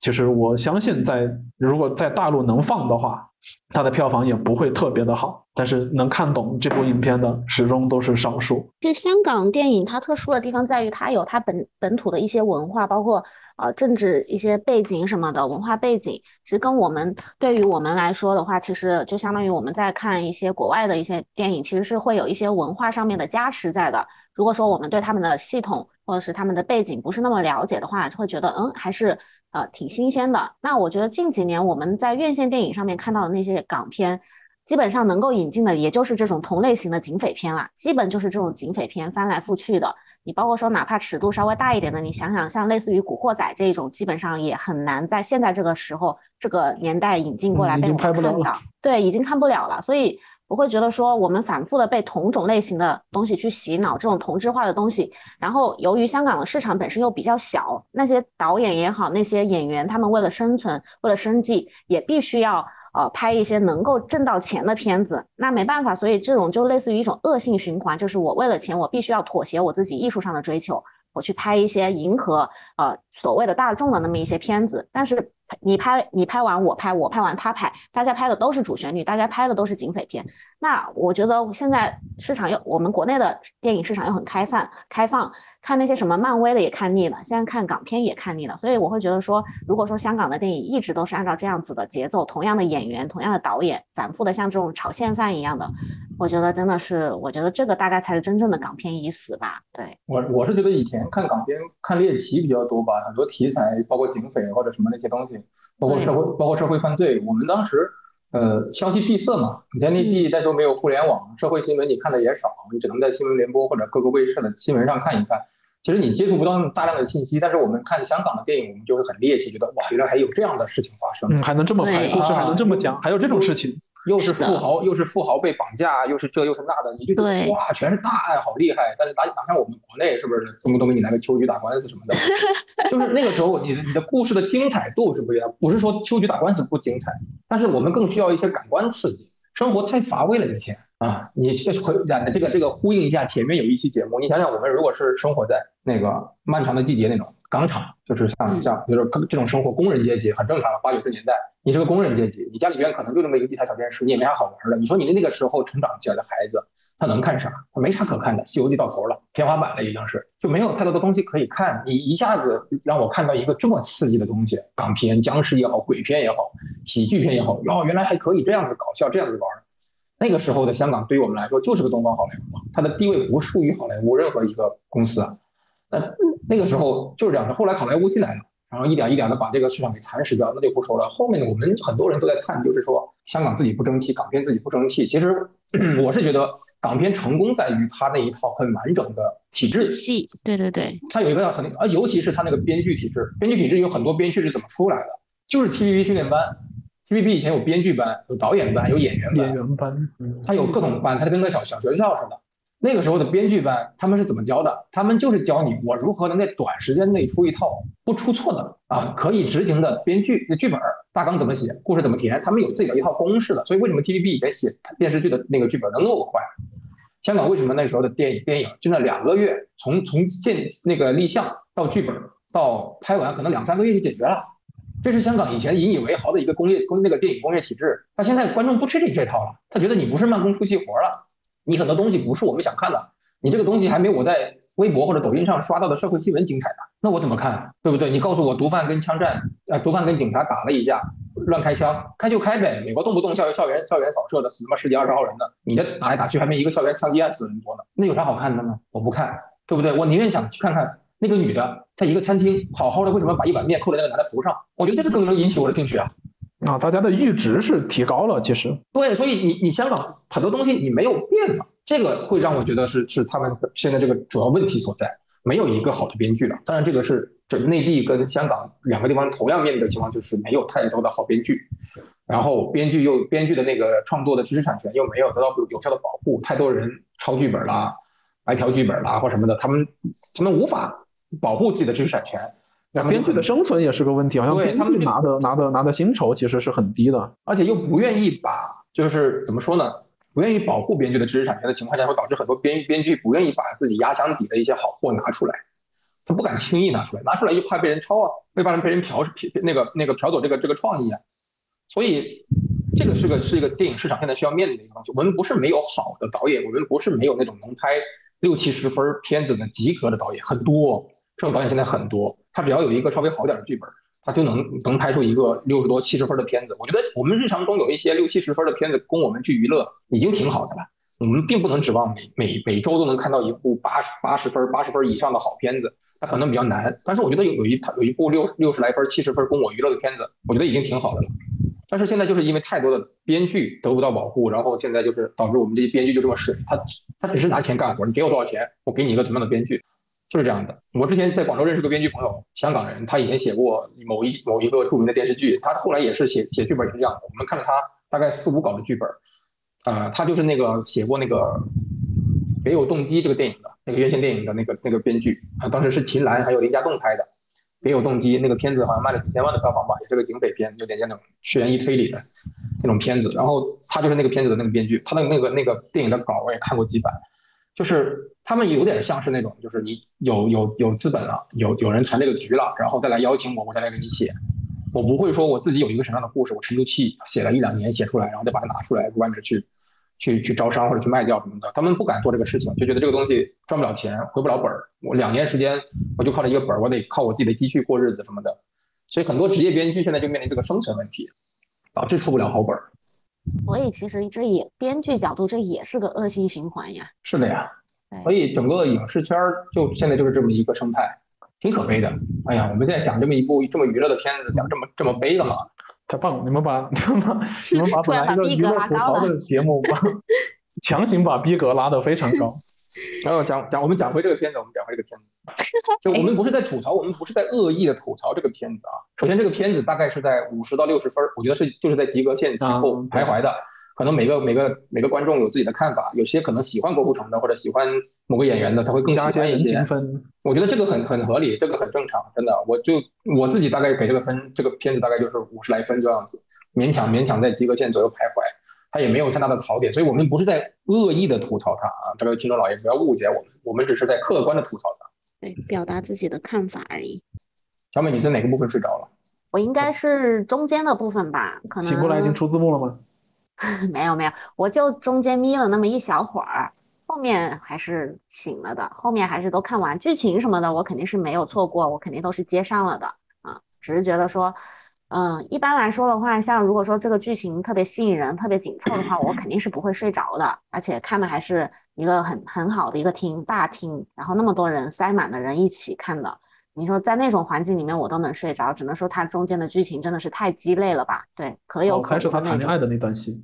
其实我相信在如果在大陆能放的话，它的票房也不会特别的好，但是能看懂这部影片的始终都是少数。其实香港电影它特殊的地方在于它有它本本土的一些文化，包括。呃，政治一些背景什么的文化背景，其实跟我们对于我们来说的话，其实就相当于我们在看一些国外的一些电影，其实是会有一些文化上面的加持在的。如果说我们对他们的系统或者是他们的背景不是那么了解的话，就会觉得嗯，还是呃挺新鲜的。那我觉得近几年我们在院线电影上面看到的那些港片，基本上能够引进的也就是这种同类型的警匪片了，基本就是这种警匪片翻来覆去的。你包括说，哪怕尺度稍微大一点的，你想想，像类似于《古惑仔》这种，基本上也很难在现在这个时候、这个年代引进过来被我们看到。对，已经看不了了。所以我会觉得说，我们反复的被同种类型的东西去洗脑，这种同质化的东西。然后，由于香港的市场本身又比较小，那些导演也好，那些演员，他们为了生存、为了生计，也必须要。呃，拍一些能够挣到钱的片子，那没办法，所以这种就类似于一种恶性循环，就是我为了钱，我必须要妥协我自己艺术上的追求，我去拍一些迎合呃所谓的大众的那么一些片子，但是。你拍，你拍完我拍，我拍完他拍，大家拍的都是主旋律，大家拍的都是警匪片。那我觉得现在市场又，我们国内的电影市场又很开放，开放看那些什么漫威的也看腻了，现在看港片也看腻了。所以我会觉得说，如果说香港的电影一直都是按照这样子的节奏，同样的演员，同样的导演，反复的像这种炒现饭一样的，我觉得真的是，我觉得这个大概才是真正的港片已死吧。对我，我是觉得以前看港片看猎奇比较多吧，很多题材包括警匪或者什么那些东西。包括社会，包括社会犯罪，我们当时，呃，消息闭塞嘛，以前那地再说没有互联网，社会新闻你看的也少，你只能在新闻联播或者各个卫视的新闻上看一看。其实你接触不到那么大量的信息，但是我们看香港的电影，我们就会很猎奇，觉得哇，原来还有这样的事情发生，嗯，还能这么拍，故事还能这么讲，还有这种事情。又是富豪，又是富豪被绑架，又是这又是那的，你就觉得哇，全是大案，好厉害。但是哪哪像我们国内是不是动不动给你来个秋菊打官司什么的？*laughs* 就是那个时候，你的你的故事的精彩度是不一样。不是说秋菊打官司不精彩，但是我们更需要一些感官刺激。生活太乏味了，以前啊，你回这个这个呼应一下前面有一期节目，你想想，我们如果是生活在那个漫长的季节那种钢厂，就是像像比如说这种生活，工人阶级很正常了，八九十年代。你是个工人阶级，你家里边可能就这么一个一台小电视，你也没啥好玩的。你说你那个时候成长起来的孩子，他能看啥？他没啥可看的，《西游记》到头了，天花板了已经是，就没有太多的东西可以看。你一下子让我看到一个这么刺激的东西，港片、僵尸也好，鬼片也好，喜剧片也好，哦，原来还可以这样子搞笑，这样子玩。那个时候的香港对于我们来说就是个东方好莱坞，它的地位不输于好莱坞任何一个公司啊。那那个时候就是这样的，后来好莱坞进来了。然后一点一点的把这个市场给蚕食掉，那就不说了。后面的，我们很多人都在看，就是说香港自己不争气，港片自己不争气。其实 *clears throat* 我是觉得港片成功在于它那一套很完整的体制。系，对对对。它有一个很啊，尤其是它那个编剧体制。编剧体制有很多编剧是怎么出来的？就是 TVB 训练班，TVB 以前有编剧班、有导演班、有演员班。演员班，它有各种班，它跟个小小学校似的。那个时候的编剧班，他们是怎么教的？他们就是教你我如何能在短时间内出一套不出错的啊，可以执行的编剧的剧本，大纲怎么写，故事怎么填，他们有自己的一套公式的。所以为什么 TVB 以前写电视剧的那个剧本能那么快？香港为什么那时候的电影电影就那两个月，从从建那个立项到剧本到拍完，可能两三个月就解决了？这是香港以前引以为豪的一个工业工那个电影工业体制。他现在观众不吃你这套了，他觉得你不是慢工出细活了，你很多东西不是我们想看的，你这个东西还没我在微博或者抖音上刷到的社会新闻精彩呢，那我怎么看？对不对？你告诉我毒贩跟枪战，呃，毒贩跟警察打了一架，乱开枪，开就开呗。美国动不动校园校园校园扫射的，死他妈十几二十号人的，你这打来打去还没一个校园枪击案死人多呢，那有啥好看的呢？我不看，对不对？我宁愿想去看看那个女的在一个餐厅好好的，为什么把一碗面扣在那个男的头上？我觉得这个更能引起我的兴趣啊。啊，大家的阈值是提高了，其实对，所以你你香港很多东西你没有变的，这个会让我觉得是是他们现在这个主要问题所在，没有一个好的编剧了。当然，这个是整内地跟香港两个地方同样面临的情况，就是没有太多的好编剧，然后编剧又编剧的那个创作的知识产权又没有得到有效的保护，太多人抄剧本啦、白嫖剧本啦或什么的，他们他们无法保护自己的知识产权。他们编剧的生存也是个问题，好像编对他们就剧拿的拿的拿的薪酬其实是很低的。而且又不愿意把，就是怎么说呢？不愿意保护编剧的知识产权的情况下，会导致很多编编剧不愿意把自己压箱底的一些好货拿出来，他不敢轻易拿出来，拿出来又怕被人抄啊，会怕被人嫖嫖那个那个嫖走这个这个创意啊。所以这个是个是一个电影市场现在需要面临的一个东西。我们不是没有好的导演，我们不是没有那种能拍六七十分片子的及格的导演，很多这种导演现在很多，他只要有一个稍微好点的剧本，他就能能拍出一个六十多、七十分的片子。我觉得我们日常中有一些六七十分的片子供我们去娱乐，已经挺好的了。我们并不能指望每每每周都能看到一部八十八十分、八十分以上的好片子，那可能比较难。但是我觉得有有一有一部六六十来分、七十分供我娱乐的片子，我觉得已经挺好的了。但是现在就是因为太多的编剧得不到保护，然后现在就是导致我们这些编剧就这么水，他他只是拿钱干活，你给我多少钱，我给你一个什么样的编剧。就是这样的。我之前在广州认识个编剧朋友，香港人，他以前写过某一某一个著名的电视剧，他后来也是写写剧本是这样的。我们看了他大概四五稿的剧本，呃，他就是那个写过那个《别有动机》这个电影的那个院线电影的那个那个编剧啊，当时是秦岚还有林家栋拍的《别有动机》那个片子好像卖了几千万的票房吧，也是个警匪片，有点像那种悬疑推理的那种片子。然后他就是那个片子的那个编剧，他的那个那个电影的稿我也看过几版。就是他们有点像是那种，就是你有有有资本了，有有人传这个局了，然后再来邀请我，我再来给你写。我不会说我自己有一个什么样的故事，我沉住气写了一两年写出来，然后再把它拿出来外面去去去招商或者去卖掉什么的。他们不敢做这个事情，就觉得这个东西赚不了钱，回不了本儿。我两年时间我就靠着一个本儿，我得靠我自己的积蓄过日子什么的。所以很多职业编剧现在就面临这个生存问题，导致出不了好本儿。所以其实这也编剧角度，这也是个恶性循环呀。是的呀，对所以整个影视圈儿就现在就是这么一个生态，挺可悲的。哎呀，我们现在讲这么一部这么娱乐的片子，讲这么这么悲了嘛？太棒了！你们把 *laughs* 你们把 *laughs* 你们把本来一个娱乐吐槽的节目，*laughs* 把强行把逼格拉得非常高。然后讲讲，我们讲回这个片子，我们讲回这个片子，就我们不是在吐槽，我们不是在恶意的吐槽这个片子啊。首先，这个片子大概是在五十到六十分儿，我觉得是就是在及格线前后嗯徘徊的。可能每个每个每个观众有自己的看法，有些可能喜欢郭富城的或者喜欢某个演员的，他会更喜欢一些我觉得这个很很合理，这个很正常，真的。我就我自己大概给这个分，这个片子大概就是五十来分这样子，勉强勉强在及格线左右徘徊，它也没有太大的槽点，所以我们不是在恶意的吐槽它啊，各位听众老爷不要误解我们，我们只是在客观的吐槽它。对，表达自己的看法而已。小美，你在哪个部分睡着了？我应该是中间的部分吧，可能醒过来已经出字幕了吗？*laughs* 没有没有，我就中间眯了那么一小会儿，后面还是醒了的，后面还是都看完剧情什么的，我肯定是没有错过，我肯定都是接上了的啊，只是觉得说，嗯，一般来说的话，像如果说这个剧情特别吸引人、特别紧凑的话，我肯定是不会睡着的，而且看的还是一个很很好的一个厅，大厅，然后那么多人塞满了人一起看的。你说在那种环境里面我都能睡着，只能说它中间的剧情真的是太鸡肋了吧？对，可有哦，可是无的那种。他谈恋爱的那段戏。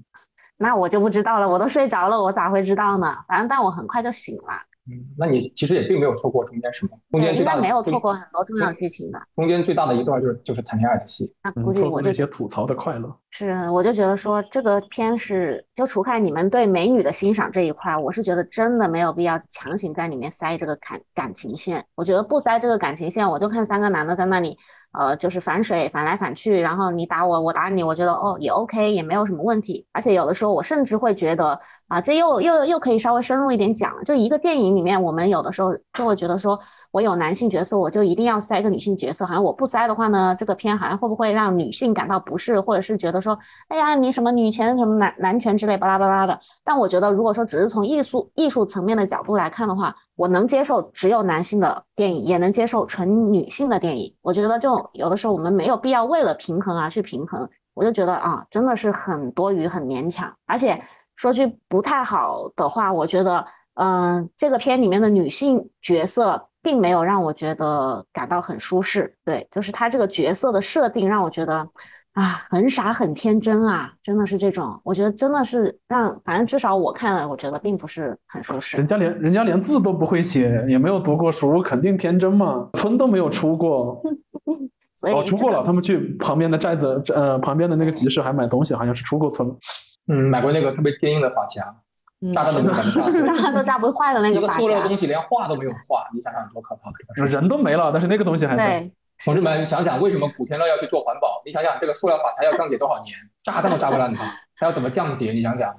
那我就不知道了，我都睡着了，我咋会知道呢？反正但我很快就醒了，嗯，那你其实也并没有错过中间什么，中，间最大的应该没有错过很多重要剧情的。中间最大的一段就是就是谈恋爱的戏。嗯，那估计我就那些吐槽的快乐。是，我就觉得说这个片是，就除开你们对美女的欣赏这一块，我是觉得真的没有必要强行在里面塞这个感感情线。我觉得不塞这个感情线，我就看三个男的在那里，呃，就是反水反来反去，然后你打我，我打你，我觉得哦也 OK，也没有什么问题。而且有的时候我甚至会觉得，啊，这又又又可以稍微深入一点讲了。就一个电影里面，我们有的时候就会觉得说，我有男性角色，我就一定要塞一个女性角色，好像我不塞的话呢，这个片好像会不会让女性感到不适，或者是觉得说，哎呀，你什么女权什么男男权之类巴拉巴拉的。但我觉得，如果说只是从艺术艺术层面的角度来看的话，我能接受只有男性的电影，也能接受纯女性的电影。我觉得就有的时候我们没有必要为了平衡而去平衡。我就觉得啊，真的是很多余、很勉强，而且。说句不太好的话，我觉得，嗯，这个片里面的女性角色并没有让我觉得感到很舒适。对，就是她这个角色的设定让我觉得，啊，很傻很天真啊，真的是这种。我觉得真的是让，反正至少我看了，我觉得并不是很舒适。人家连人家连字都不会写，也没有读过书，肯定天真嘛。村都没有出过，*laughs* 哦，出过了。他们去旁边的寨子，呃，旁边的那个集市还买东西，好像是出过村。嗯，买过那个特别坚硬的法夹，炸弹都没有炸，*laughs* 炸都炸不坏的那个。一个塑料东西连画都没有画，你想想多可怕！人都没了，但是那个东西还在。同志们，想想为什么古天乐要去做环保？你想想这个塑料法夹要降解多少年？炸弹都炸不烂它，它要怎么降解？你想想，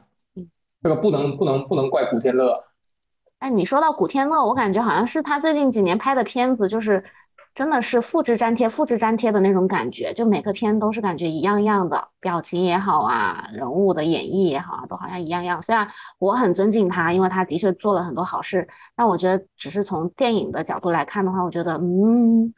这个不能不能不能怪古天乐。哎，你说到古天乐，我感觉好像是他最近几年拍的片子，就是。真的是复制粘贴、复制粘贴的那种感觉，就每个片都是感觉一样样的，表情也好啊，人物的演绎也好啊，都好像一样样。虽然我很尊敬他，因为他的确做了很多好事，但我觉得只是从电影的角度来看的话，我觉得，嗯。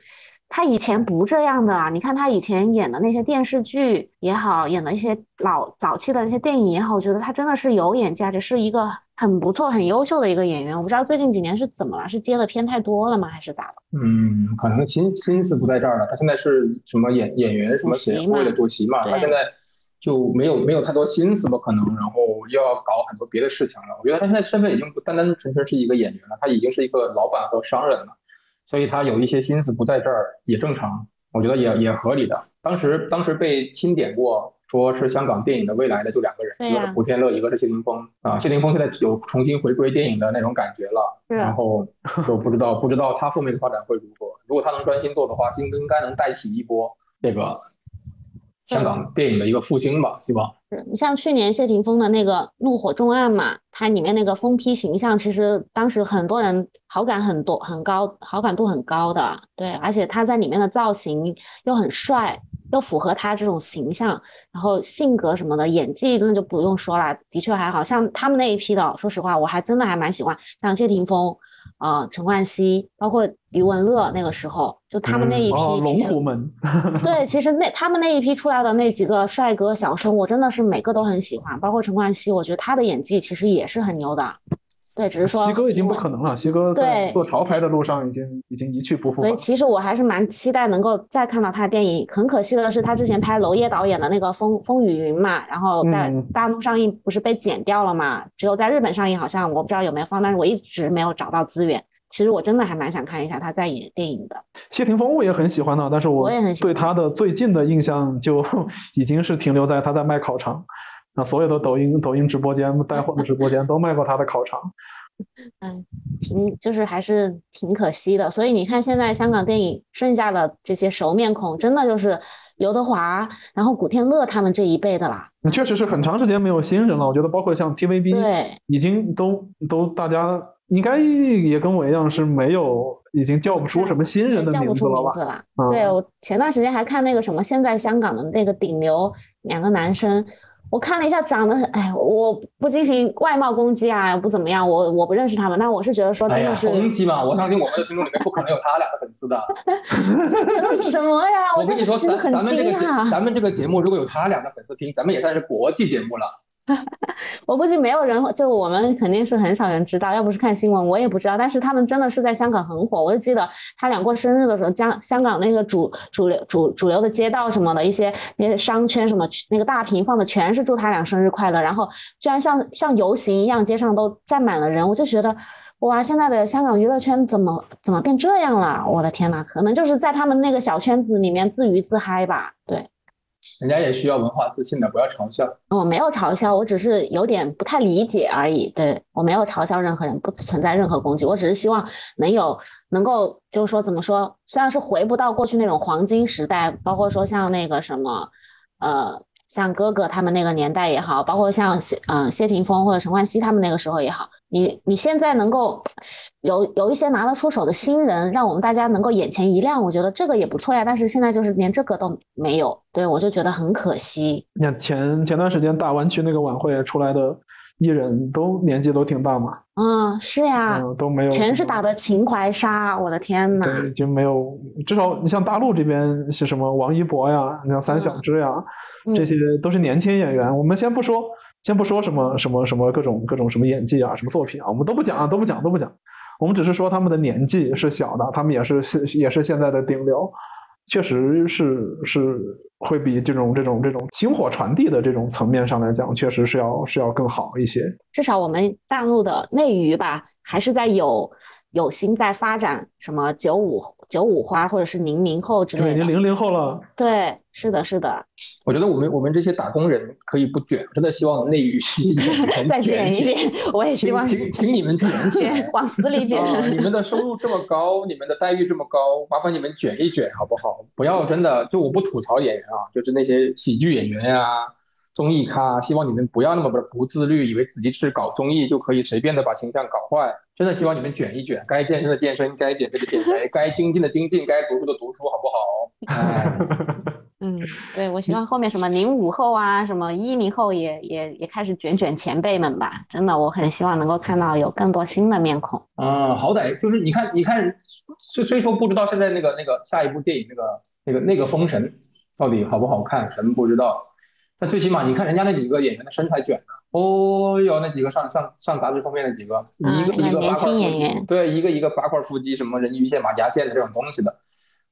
他以前不这样的啊，你看他以前演的那些电视剧也好，演的一些老早期的那些电影也好，我觉得他真的是有演价值，是一个很不错、很优秀的一个演员。我不知道最近几年是怎么了，是接的片太多了吗，还是咋了？嗯，可能心心思不在这儿了。他现在是什么演演员什么协会的主席嘛？他现在就没有没有太多心思吧？可能，然后又要搞很多别的事情了。我觉得他现在身份已经不单单纯纯是一个演员了，他已经是一个老板和商人了。所以他有一些心思不在这儿也正常，我觉得也也合理的。当时当时被钦点过，说是香港电影的未来的就两个人，一个是古天乐，一个是谢霆锋啊。谢霆锋现在有重新回归电影的那种感觉了，然后就不知道不知道他后面的发展会如何。如果他能专心做的话，应应该能带起一波这个。香港电影的一个复兴吧，希望是你像去年谢霆锋的那个《怒火重案》嘛，它里面那个疯批形象，其实当时很多人好感很多很高，好感度很高的。对，而且他在里面的造型又很帅，又符合他这种形象，然后性格什么的，演技那就不用说了，的确还好像他们那一批的，说实话，我还真的还蛮喜欢，像谢霆锋。啊，陈冠希，包括余文乐，那个时候就他们那一批龙虎门，*laughs* 对，其实那他们那一批出来的那几个帅哥小生，我真的是每个都很喜欢，包括陈冠希，我觉得他的演技其实也是很牛的。对，只是说西哥已经不可能了。西哥在做潮牌的路上已经已经一去不复返。所以其实我还是蛮期待能够再看到他的电影。很可惜的是，他之前拍娄烨导演的那个《风风雨云》嘛，然后在大陆上映不是被剪掉了嘛？只有在日本上映，好像我不知道有没有放，但是我一直没有找到资源。其实我真的还蛮想看一下他在演电影的。谢霆锋我也很喜欢的，但是我对他的最近的印象就 *laughs* 已经是停留在他在卖烤肠。那所有的抖音抖音直播间带货的直播间都卖过他的烤肠，*laughs* 嗯，挺就是还是挺可惜的。所以你看，现在香港电影剩下的这些熟面孔，真的就是刘德华，然后古天乐他们这一辈的啦。确实是很长时间没有新人了。我觉得包括像 TVB，对，已经都都大家应该也跟我一样是没有，已经叫不出什么新人的名字了吧？对我前段时间还看那个什么，现在香港的那个顶流两个男生。我看了一下，长得很哎，我不进行外貌攻击啊，不怎么样，我我不认识他们，但我是觉得说真的是攻击嘛，我相信我们的听众里面不可能有他俩的粉丝的。*laughs* 这都什么呀？我跟你说，咱咱们这个咱们这个节目如果有他俩的粉丝听，咱们也算是国际节目了。*laughs* 我估计没有人，就我们肯定是很少人知道。要不是看新闻，我也不知道。但是他们真的是在香港很火。我就记得他俩过生日的时候，将香港那个主主流主主流的街道什么的一些那些商圈什么那个大屏放的全是祝他俩生日快乐。然后居然像像游行一样，街上都站满了人。我就觉得哇，现在的香港娱乐圈怎么怎么变这样了？我的天呐，可能就是在他们那个小圈子里面自娱自嗨吧。对。人家也需要文化自信的，不要嘲笑。我没有嘲笑，我只是有点不太理解而已。对我没有嘲笑任何人，不存在任何攻击。我只是希望能有能够，就是说怎么说，虽然是回不到过去那种黄金时代，包括说像那个什么，呃，像哥哥他们那个年代也好，包括像谢嗯谢霆锋或者陈冠希他们那个时候也好，你你现在能够有有一些拿得出手的新人，让我们大家能够眼前一亮，我觉得这个也不错呀。但是现在就是连这个都没有，对我就觉得很可惜。你看前前段时间大湾区那个晚会出来的艺人都年纪都挺大嘛，嗯，是呀，嗯，都没有全是打的情怀杀，我的天呐！对，就没有，至少你像大陆这边是什么王一博呀，你像三小只呀，嗯这些都是年轻演员。我们先不说，先不说什么什么什么各种各种什么演技啊，什么作品啊，我们都不讲啊，都不讲，都不讲。我们只是说他们的年纪是小的，他们也是是也是现在的顶流，确实是是会比这种这种这种星火传递的这种层面上来讲，确实是要是要更好一些。至少我们大陆的内娱吧，还是在有有心在发展什么九五九五花或者是零零后之，类的。您零零后了，对，是的，是的，我觉得我们我们这些打工人可以不卷，真的希望内娱 *laughs* 再卷一点，我也希望请请请你们卷起来卷。往死里卷。啊！你们的 *laughs* 收入这么高，你们的待遇这么高，麻烦你们卷一卷好不好？不要真的就我不吐槽演员啊，就是那些喜剧演员呀、综艺咖，希望你们不要那么的不自律，以为自己是搞综艺就可以随便的把形象搞坏。真的希望你们卷一卷，该健身的健身，该减肥的减肥，该精进的精进，该读书的读书，好不好？哎，*laughs* 嗯，*laughs* 对，我希望后面什么零五后啊，什么一零后也也也开始卷卷前辈们吧。真的，我很希望能够看到有更多新的面孔。啊，好歹就是你看，你看，虽虽说不知道现在那个那个下一部电影那个那个那个封神到底好不好看，什么不知道。但最起码你看人家那几个演员的身材卷的，哦哟，那几个上上上杂志封面那几个，一个一个八块腹肌轻演员，对，一个一个八块腹肌，什么人鱼线、马甲线的这种东西的，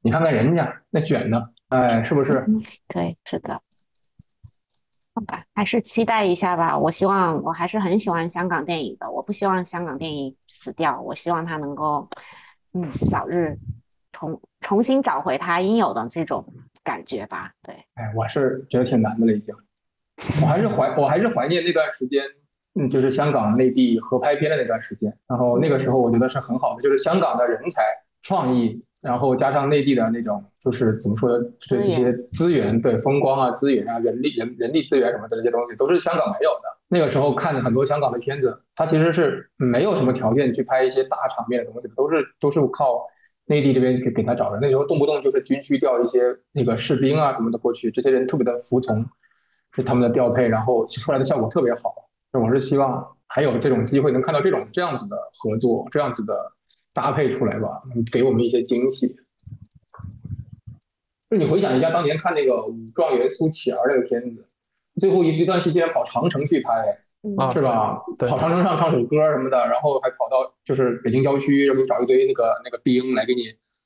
你看看人家那卷的，哎，是不是？对，是的。好吧，还是期待一下吧。我希望，我还是很喜欢香港电影的。我不希望香港电影死掉，我希望它能够，嗯，早日重重新找回它应有的这种感觉吧。对，哎，我是觉得挺难的了，已经。*laughs* 我还是怀，我还是怀念那段时间，嗯，就是香港内地合拍片的那段时间。然后那个时候我觉得是很好的，就是香港的人才、创意，然后加上内地的那种，就是怎么说呢，这一些资源，对，风光啊、资源啊、人力、人人力资源什么的这些东西，都是香港没有的。那个时候看很多香港的片子，它其实是没有什么条件去拍一些大场面的东西，都是都是靠内地这边给给他找人。那时候动不动就是军区调一些那个士兵啊什么的过去，这些人特别的服从，是他们的调配，然后出来的效果特别好。我是希望还有这种机会能看到这种这样子的合作，这样子的搭配出来吧，给我们一些惊喜。就你回想一下，当年看那个《武状元苏乞儿》那个片子，最后一一段戏竟然跑长城去拍，嗯啊是吧？对跑长城上唱首歌什么的，然后还跑到就是北京郊区，然后给你找一堆那个那个兵来给你，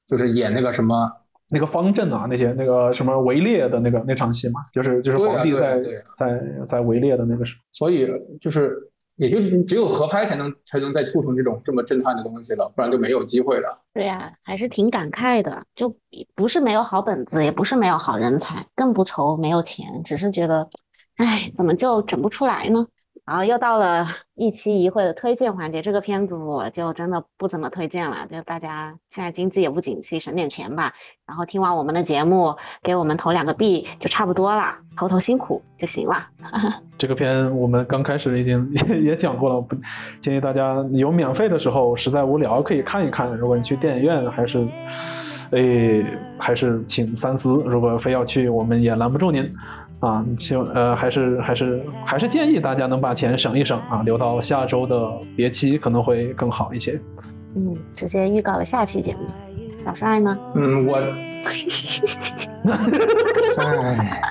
就是演那个什么，那个方阵啊，那些那个什么围猎的那个那场戏嘛，就是就是皇帝在、啊啊在在围猎的那个时候。所以就是也就只有合拍才能才能再促成这种这么震撼的东西了，不然就没有机会了。对呀，还是挺感慨的。就不是没有好本子，也不是没有好人才，更不愁没有钱，只是觉得，哎，怎么就整不出来呢？然后又到了 *laughs* 一期一会的推荐环节，这个片子我就真的不怎么推荐了，就大家现在经济也不景气，省点钱吧。然后听完我们的节目，给我们投两个币就差不多了，投投辛苦就行了。*laughs* 这个片我们刚开始已经 *laughs* 也也讲过了，不建议大家有免费的时候，实在无聊可以看一看。如果你去电影院，还是，诶，还是请三思。如果非要去，我们也拦不住您。啊，希望呃，还是还是还是建议大家能把钱省一省啊，留到下周的别期可能会更好一些。嗯，直接预告了下期节目。老帅呢？嗯，我，*laughs* 哎，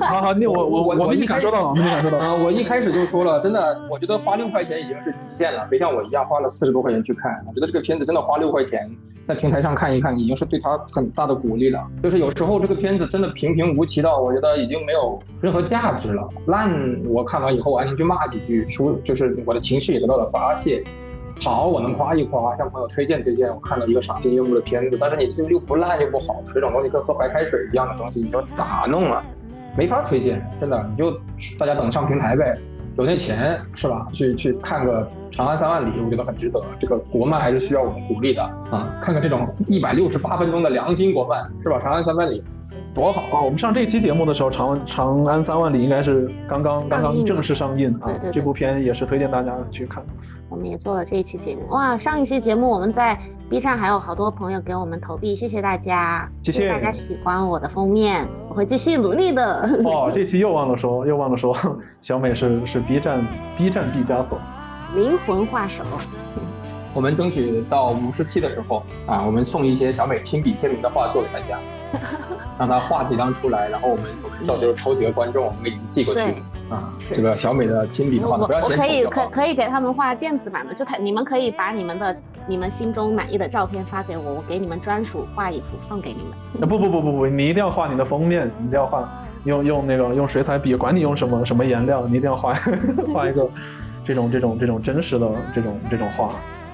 好好，那我我我我们已经感受到了，我们已经感受到了。啊、我一开始就说了，真的，我觉得花六块钱已经是极限了，别像我一样花了四十多块钱去看。我觉得这个片子真的花六块钱在平台上看一看，已经是对他很大的鼓励了。就是有时候这个片子真的平平无奇到，我觉得已经没有任何价值了。烂，我看完以后我还能去骂几句，说就是我的情绪也得到了发泄。好，我能夸一夸，向朋友推荐推荐。我看到一个赏心悦目的片子，但是你又又不烂又不好，这种东西跟喝白开水一样的东西，你说咋弄啊？没法推荐，真的，你就大家等上平台呗。有那钱是吧？去去看个《长安三万里》，我觉得很值得。这个国漫还是需要我们鼓励的啊！看看这种一百六十八分钟的良心国漫是吧？《长安三万里》多好啊，我们上这期节目的时候，《长安长安三万里》应该是刚刚刚刚正式上映啊对对对。这部片也是推荐大家去看。我们也做了这一期节目。哇，上一期节目我们在 B 站还有好多朋友给我们投币，谢谢大家，谢谢大家喜欢我的封面，我会继续努力的。哦，这期又忘了说，又忘了说，小美是是 B 站 B 站毕加索。灵魂画手，我们争取到五十期的时候啊，我们送一些小美亲笔签名的画作给大家，*laughs* 让他画几张出来，然后我们我们到时候抽几个观众，我们给你们寄过去啊。这个小美的亲笔的画，不要嫌丑就好。可以可可以给他们画电子版的，就他你们可以把你们的你们心中满意的照片发给我，我给你们专属画一幅送给你们。呃不不不不不，你一定要画你的封面，你一定要画用用那个用水彩笔，管你用什么什么颜料，你一定要画 *laughs* 画一个这种这种这种真实的这种这种画，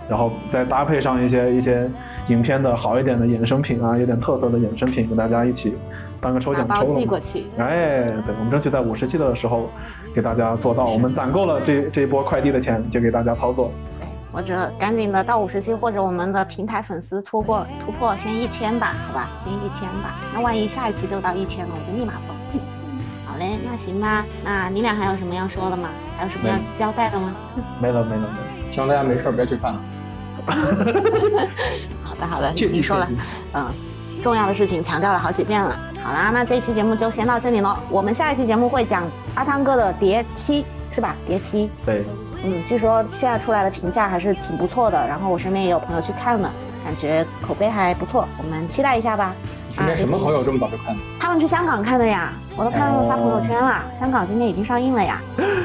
然后再搭配上一些一些影片的好一点的衍生品啊，有点特色的衍生品，跟大家一起颁个抽奖抽了嘛。寄过去。哎，对，我们争取在五十期的时候给大家做到，我们攒够了这这一波快递的钱，就给大家操作。对，或者赶紧的到五十期，或者我们的平台粉丝突破突破先一千吧，好吧，先一千吧。那万一下一期就到一千了，我就立马送。好嘞，那行吧。那你俩还有什么要说的吗？还有什么要交代的吗？没了没了没了，希望大家没事儿别去看了。*laughs* 好的好的，切记你说了。嗯，重要的事情强调了好几遍了。好啦，那这一期节目就先到这里喽。我们下一期节目会讲阿汤哥的《蝶七》，是吧？《蝶七》。对，嗯，据说现在出来的评价还是挺不错的，然后我身边也有朋友去看了，感觉口碑还不错，我们期待一下吧。身边什么朋友这么早就看了？他们去香港看的呀，我都看他们发朋友圈了。香港今天已经上映了呀，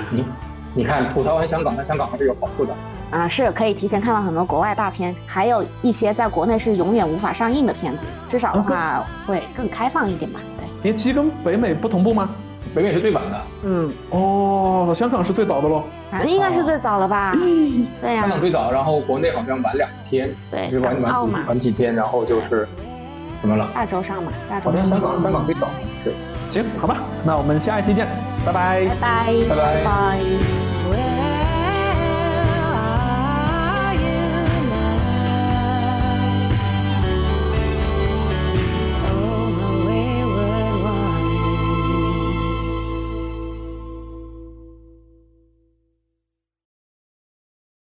你你看吐槽完香港，在香港还是有好处的。啊，是可以提前看到很多国外大片，还有一些在国内是永远无法上映的片子，至少的话会更开放一点吧。对，蝶七跟北美不同步吗？北美是最晚的，嗯，哦，香港是最早的喽。反正应该是最早了吧？对呀、香港最早，然后国内好像晚两天，对就晚晚几晚几天，然后就是什么了？下周上嘛，下周好像上。香港香港最早是。行，好吧，那我们下一期见，拜拜拜拜，拜拜拜